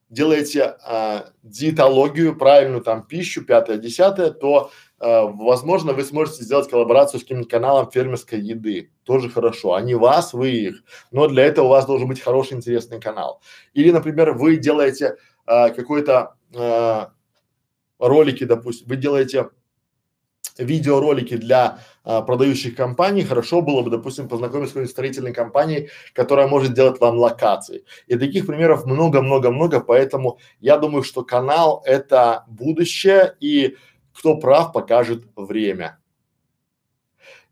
Speaker 1: делаете а, диетологию, правильную там пищу, пятое, десятое, то а, возможно вы сможете сделать коллаборацию с каким-нибудь каналом фермерской еды. Тоже хорошо. Они вас, вы их. Но для этого у вас должен быть хороший, интересный канал. Или, например, вы делаете а, какой-то а, ролики, допустим, вы делаете видеоролики для а, продающих компаний, хорошо было бы, допустим, познакомиться с какой-нибудь строительной компанией, которая может делать вам локации. И таких примеров много-много-много, поэтому я думаю, что канал это будущее и кто прав, покажет время.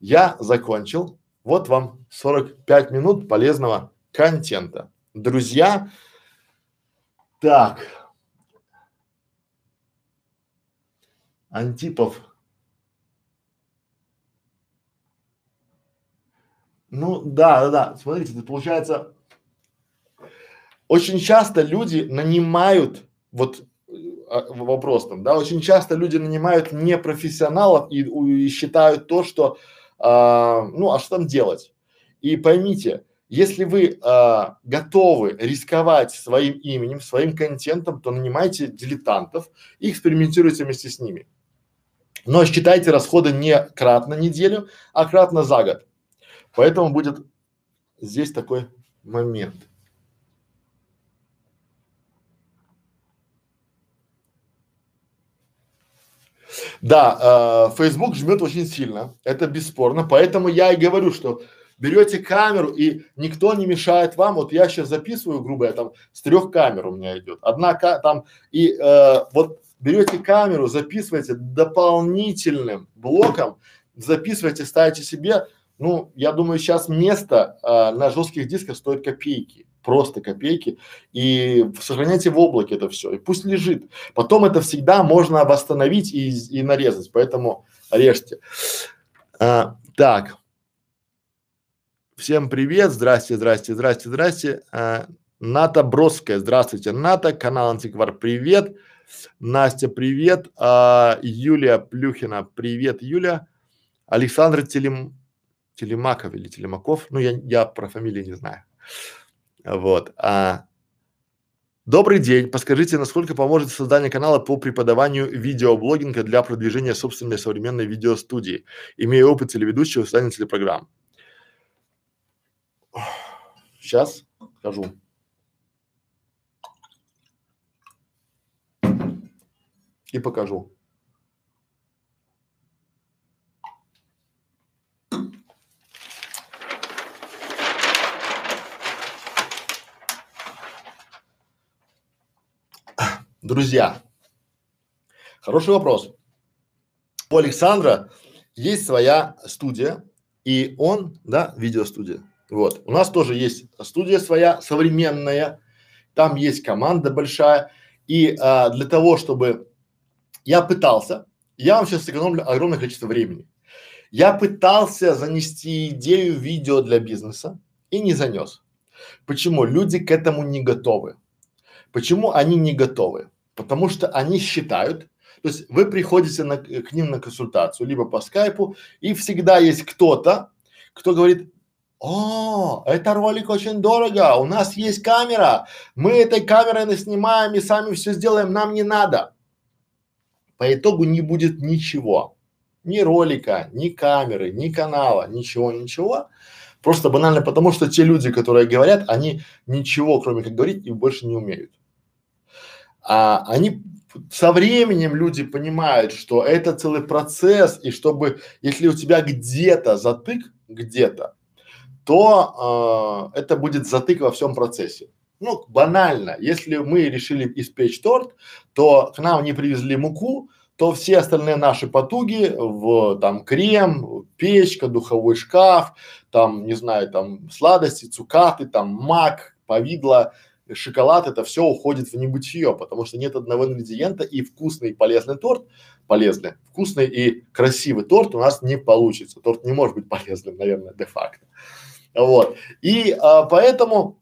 Speaker 1: Я закончил. Вот вам 45 минут полезного контента. Друзья, так, Антипов Ну да, да, да. Смотрите, это получается, очень часто люди нанимают, вот а, вопрос там, да, очень часто люди нанимают непрофессионалов и, и считают то, что, а, ну, а что там делать? И поймите, если вы а, готовы рисковать своим именем, своим контентом, то нанимайте дилетантов и экспериментируйте вместе с ними. Но считайте расходы не кратно неделю, а кратно за год. Поэтому будет здесь такой момент. Да, э, Facebook жмет очень сильно, это бесспорно, поэтому я и говорю, что берете камеру и никто не мешает вам. Вот я сейчас записываю, грубо говоря, там с трех камер у меня идет. Одна там и э, вот берете камеру, записываете дополнительным блоком, записываете, ставите себе. Ну, я думаю, сейчас место э, на жестких дисках стоит копейки просто копейки и сохраняйте в облаке это все и пусть лежит. Потом это всегда можно восстановить и, и нарезать, поэтому режьте. А, так, Всем привет, здрасте, здрасте, здрасте, здрасте. А, Ната Бродская, здравствуйте, Ната, канал Антиквар, привет. Настя, привет. А, Юлия Плюхина, привет, Юля. Александр Телем, Телемаков или Телемаков, ну я, я про фамилии не знаю. Вот. А, Добрый день. Подскажите, насколько поможет создание канала по преподаванию видеоблогинга для продвижения собственной современной видеостудии, имея опыт телеведущего, создания телепрограмм? Сейчас скажу. И покажу. Друзья, хороший вопрос. У Александра есть своя студия, и он, да, видеостудия. Вот. У нас тоже есть студия своя, современная, там есть команда большая. И а, для того, чтобы я пытался, я вам сейчас сэкономлю огромное количество времени. Я пытался занести идею видео для бизнеса и не занес. Почему? Люди к этому не готовы. Почему они не готовы? Потому что они считают, то есть вы приходите на, к ним на консультацию, либо по скайпу, и всегда есть кто-то, кто говорит, о, это ролик очень дорого, у нас есть камера, мы этой камерой снимаем и сами все сделаем, нам не надо. По итогу не будет ничего, ни ролика, ни камеры, ни канала, ничего, ничего. Просто банально потому, что те люди, которые говорят, они ничего, кроме как говорить, и больше не умеют. А они со временем люди понимают, что это целый процесс, и чтобы, если у тебя где-то затык, где-то, то э, это будет затык во всем процессе. Ну, банально, если мы решили испечь торт, то к нам не привезли муку, то все остальные наши потуги в там крем, печка, духовой шкаф, там, не знаю, там сладости, цукаты, там мак, повидло, шоколад, это все уходит в небытие, потому что нет одного ингредиента и вкусный и полезный торт, полезный, вкусный и красивый торт у нас не получится. Торт не может быть полезным, наверное, де-факто. Вот. И а, поэтому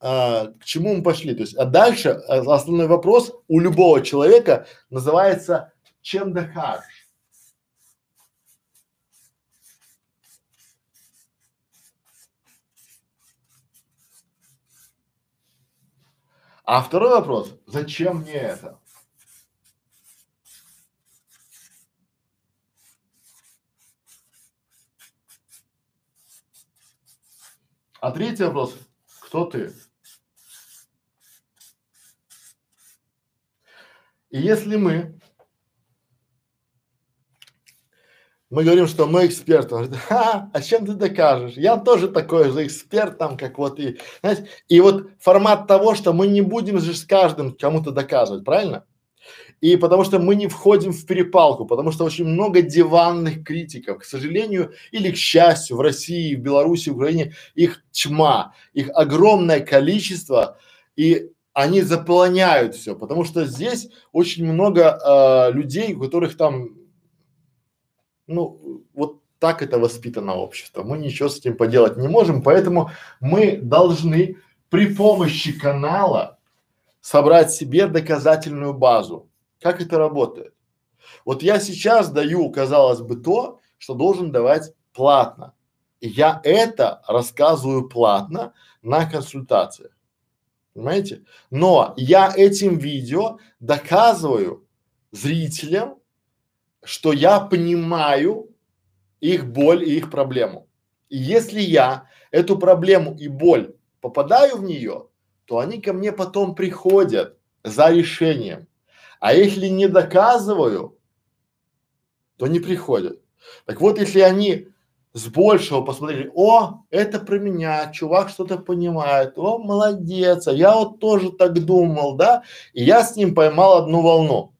Speaker 1: а, к чему мы пошли? То есть, а дальше а, основной вопрос у любого человека называется чем докажешь? А второй вопрос, зачем мне это? А третий вопрос, кто ты? И если мы, мы говорим, что мы эксперты, он говорит, а, а чем ты докажешь? Я тоже такой же эксперт там, как вот и, знаете, и вот формат того, что мы не будем же с каждым кому-то доказывать, правильно? И потому что мы не входим в перепалку, потому что очень много диванных критиков, к сожалению или к счастью, в России, в Беларуси, в Украине их тьма, их огромное количество, и они заполоняют все, потому что здесь очень много э, людей, у которых там, ну, вот так это воспитано общество. Мы ничего с этим поделать не можем, поэтому мы должны при помощи канала собрать себе доказательную базу. Как это работает? Вот я сейчас даю, казалось бы, то, что должен давать платно. И я это рассказываю платно на консультациях. Понимаете? Но я этим видео доказываю зрителям, что я понимаю их боль и их проблему. И если я эту проблему и боль попадаю в нее, то они ко мне потом приходят за решением. А если не доказываю, то не приходят. Так вот, если они с большего посмотрели, о, это про меня, чувак что-то понимает, о, молодец, а я вот тоже так думал, да, и я с ним поймал одну волну.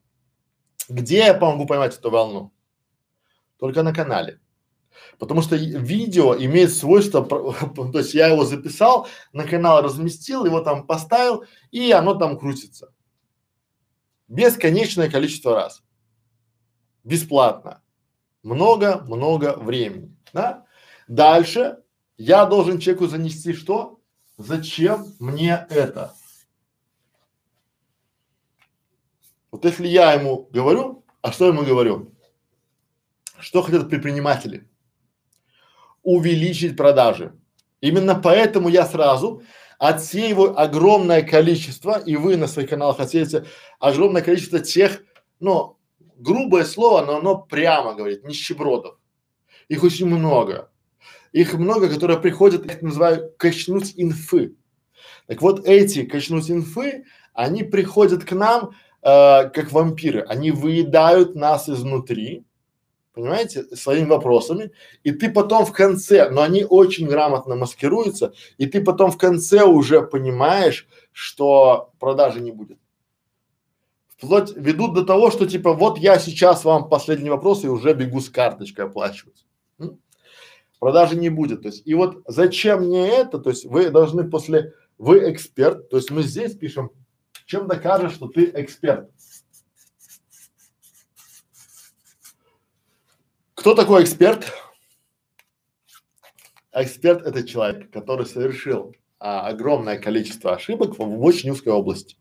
Speaker 1: Где я могу поймать эту волну? Только на канале. Потому что видео имеет свойство, (laughs) то есть я его записал, на канал разместил, его там поставил, и оно там крутится. Бесконечное количество раз. Бесплатно. Много-много времени. Да? Дальше я должен человеку занести что? Зачем мне это? Вот если я ему говорю, а что ему говорю? Что хотят предприниматели? увеличить продажи. Именно поэтому я сразу отсеиваю огромное количество, и вы на своих каналах отсеете огромное количество тех, ну, грубое слово, но оно прямо говорит, нищебродов. Их очень много. Их много, которые приходят, я их называю качнуть инфы. Так вот эти качнуть инфы, они приходят к нам как вампиры. Они выедают нас изнутри, понимаете, своими вопросами, и ты потом в конце, но они очень грамотно маскируются, и ты потом в конце уже понимаешь, что продажи не будет. Вплоть ведут до того, что типа вот я сейчас вам последний вопрос и уже бегу с карточкой оплачивать. Продажи не будет. То есть и вот зачем мне это? То есть вы должны после, вы эксперт, то есть мы здесь пишем, чем докажешь, что ты эксперт. Кто такой эксперт? Эксперт – это человек, который совершил а, огромное количество ошибок в, в очень узкой области.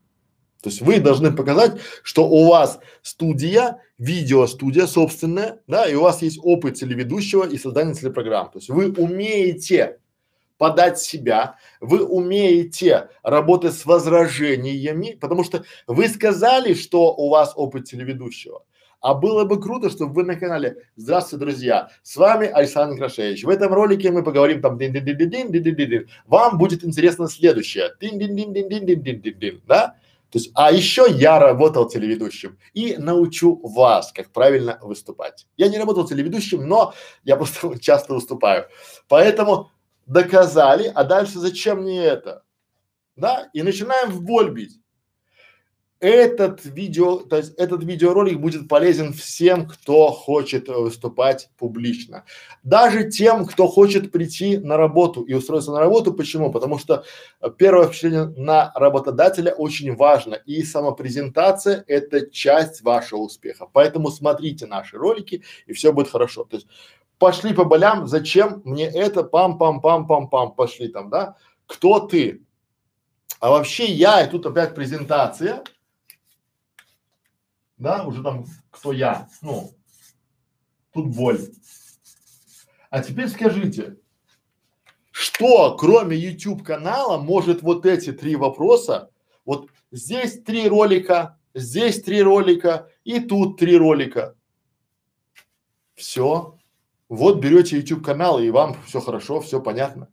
Speaker 1: То есть вы должны показать, что у вас студия, видеостудия собственная, да, и у вас есть опыт телеведущего и создания телепрограмм. То есть вы умеете подать себя, вы умеете работать с возражениями, потому что вы сказали, что у вас опыт телеведущего. А было бы круто, чтобы вы на канале. Здравствуйте, друзья! С вами Александр Крашевич. В этом ролике мы поговорим там дин дин дин дин дин дин дин дин Вам будет интересно следующее. Дин дин дин дин дин дин дин дин дин Да? То есть, а еще я работал телеведущим и научу вас, как правильно выступать. Я не работал телеведущим, но я просто (laughs) часто выступаю. Поэтому доказали, а дальше зачем мне это? Да? И начинаем в боль бить этот видео, то есть этот видеоролик будет полезен всем, кто хочет выступать публично. Даже тем, кто хочет прийти на работу и устроиться на работу. Почему? Потому что первое впечатление на работодателя очень важно. И самопрезентация – это часть вашего успеха. Поэтому смотрите наши ролики, и все будет хорошо. То есть пошли по болям, зачем мне это, пам-пам-пам-пам-пам, пошли там, да? Кто ты? А вообще я, и тут опять презентация – да, уже там кто я, ну, тут боль. А теперь скажите, что кроме YouTube канала может вот эти три вопроса, вот здесь три ролика, здесь три ролика и тут три ролика. Все. Вот берете YouTube канал и вам все хорошо, все понятно.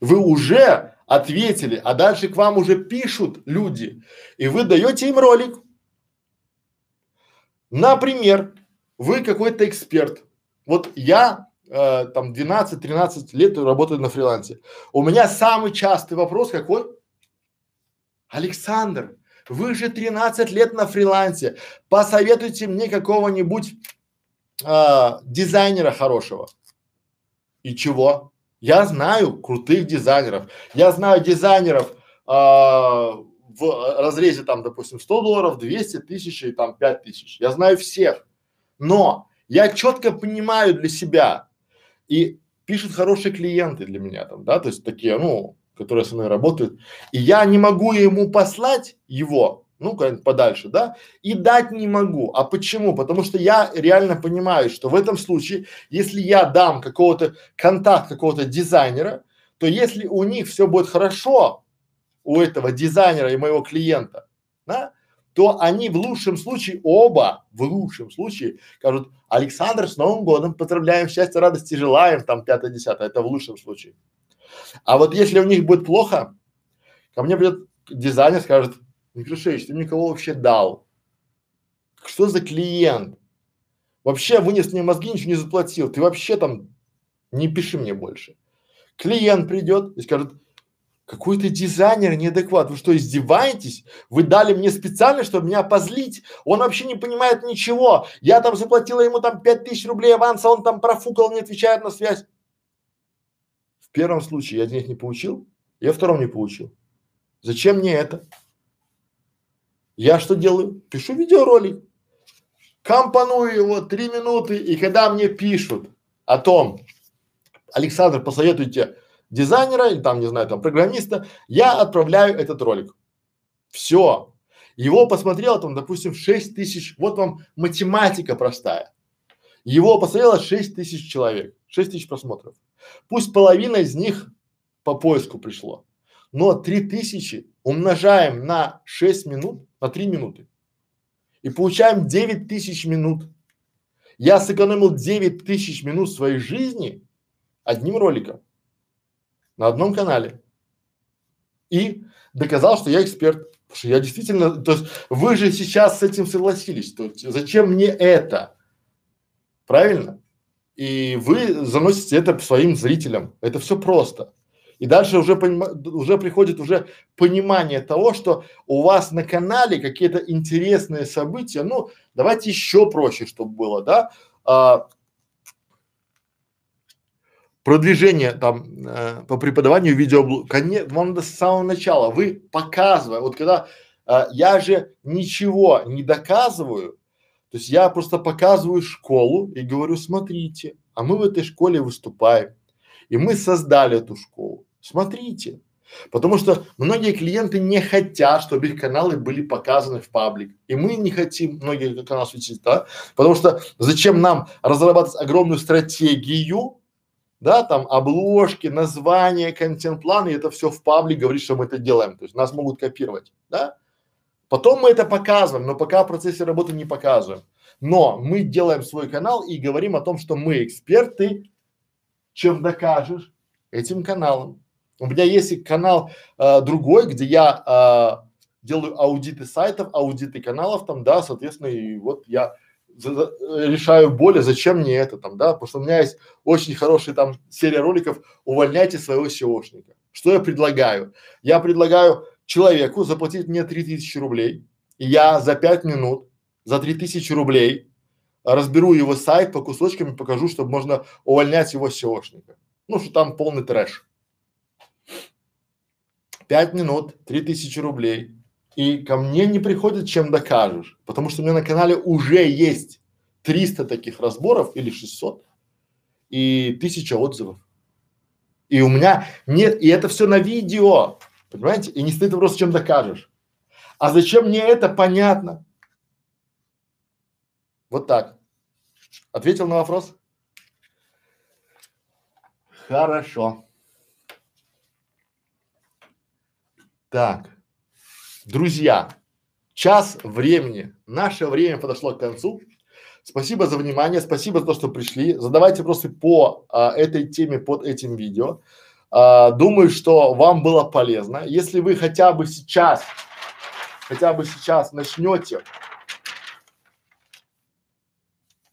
Speaker 1: Вы уже ответили, а дальше к вам уже пишут люди, и вы даете им ролик. Например, вы какой-то эксперт. Вот я э, там 12-13 лет работаю на фрилансе. У меня самый частый вопрос какой? Александр, вы же 13 лет на фрилансе. Посоветуйте мне какого-нибудь э, дизайнера хорошего. И чего? Я знаю крутых дизайнеров. Я знаю дизайнеров э, в разрезе там, допустим, 100 долларов, 200 тысяч и там 5 тысяч. Я знаю всех. Но Я четко понимаю для себя и пишут хорошие клиенты для меня там, да, то есть такие, ну, которые со мной работают, и я не могу ему послать его, ну, как подальше, да, и дать не могу. А почему? Потому что я реально понимаю, что в этом случае, если я дам какого-то контакт какого-то дизайнера, то если у них все будет хорошо, у этого дизайнера и моего клиента, да, то они в лучшем случае оба, в лучшем случае скажут, Александр, с Новым годом, поздравляем, счастья, радости, желаем, там, пятое, десятое, это в лучшем случае. А вот если у них будет плохо, ко мне придет дизайнер, скажет, Микрошевич, ты никого вообще дал? Что за клиент? Вообще вынес мне мозги, ничего не заплатил. Ты вообще там не пиши мне больше. Клиент придет и скажет, какой ты дизайнер неадекват, вы что, издеваетесь? Вы дали мне специально, чтобы меня позлить? Он вообще не понимает ничего. Я там заплатила ему там пять тысяч рублей аванса, он там профукал, не отвечает на связь. В первом случае я денег не получил, я втором не получил. Зачем мне это? Я что делаю? Пишу видеоролик, компоную его три минуты, и когда мне пишут о том, Александр, посоветуйте дизайнера или там, не знаю, там программиста, я отправляю этот ролик. Все. Его посмотрело там, допустим, 6 тысяч, вот вам математика простая. Его посмотрело 6 тысяч человек, 6 тысяч просмотров. Пусть половина из них по поиску пришло, но 3 тысячи умножаем на 6 минут, на 3 минуты и получаем 9 тысяч минут. Я сэкономил 9 тысяч минут своей жизни одним роликом на одном канале и доказал, что я эксперт. Потому что я действительно, то есть вы же сейчас с этим согласились, то есть зачем мне это? Правильно? И вы заносите это своим зрителям. Это все просто. И дальше уже уже приходит уже понимание того, что у вас на канале какие-то интересные события. Ну, давайте еще проще, чтобы было, да? А, продвижение там э, по преподаванию видеоблога, конечно, вам с самого начала, вы показывая, вот когда э, я же ничего не доказываю, то есть я просто показываю школу и говорю, смотрите, а мы в этой школе выступаем, и мы создали эту школу, смотрите. Потому что многие клиенты не хотят, чтобы их каналы были показаны в паблик. И мы не хотим многие каналы светить, да? Потому что зачем нам разрабатывать огромную стратегию, да, там обложки, название, контент-план, и это все в паблик говорит, что мы это делаем. То есть нас могут копировать, да. Потом мы это показываем, но пока в процессе работы не показываем. Но мы делаем свой канал и говорим о том, что мы эксперты, чем докажешь этим каналом. У меня есть канал э, другой, где я э, делаю аудиты сайтов, аудиты каналов там, да, соответственно, и вот я за, за, решаю боли, зачем мне это там, да, потому что у меня есть очень хорошая там серия роликов «Увольняйте своего SEOшника». Что я предлагаю? Я предлагаю человеку заплатить мне 3000 рублей, и я за 5 минут, за 3000 рублей разберу его сайт по кусочкам и покажу, чтобы можно увольнять его SEOшника. Ну, что там полный трэш. 5 минут, 3000 рублей, и ко мне не приходит, чем докажешь, потому что у меня на канале уже есть 300 таких разборов или 600 и тысяча отзывов. И у меня нет, и это все на видео, понимаете? И не стоит вопрос, чем докажешь. А зачем мне это, понятно. Вот так. Ответил на вопрос? Хорошо. Так. Друзья, час времени, наше время подошло к концу. Спасибо за внимание, спасибо за то, что пришли. Задавайте вопросы по а, этой теме под этим видео. А, думаю, что вам было полезно. Если вы хотя бы сейчас, хотя бы сейчас начнете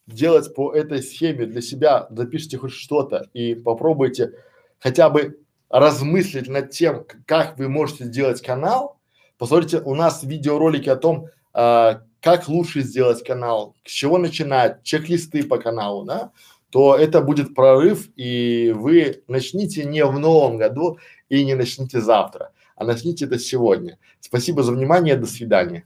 Speaker 1: делать по этой схеме для себя, запишите хоть что-то и попробуйте хотя бы размыслить над тем, как вы можете сделать канал, Посмотрите, у нас видеоролики о том, а, как лучше сделать канал, с чего начинать, чек-листы по каналу, да, то это будет прорыв, и вы начните не в новом году и не начните завтра, а начните это сегодня. Спасибо за внимание, до свидания.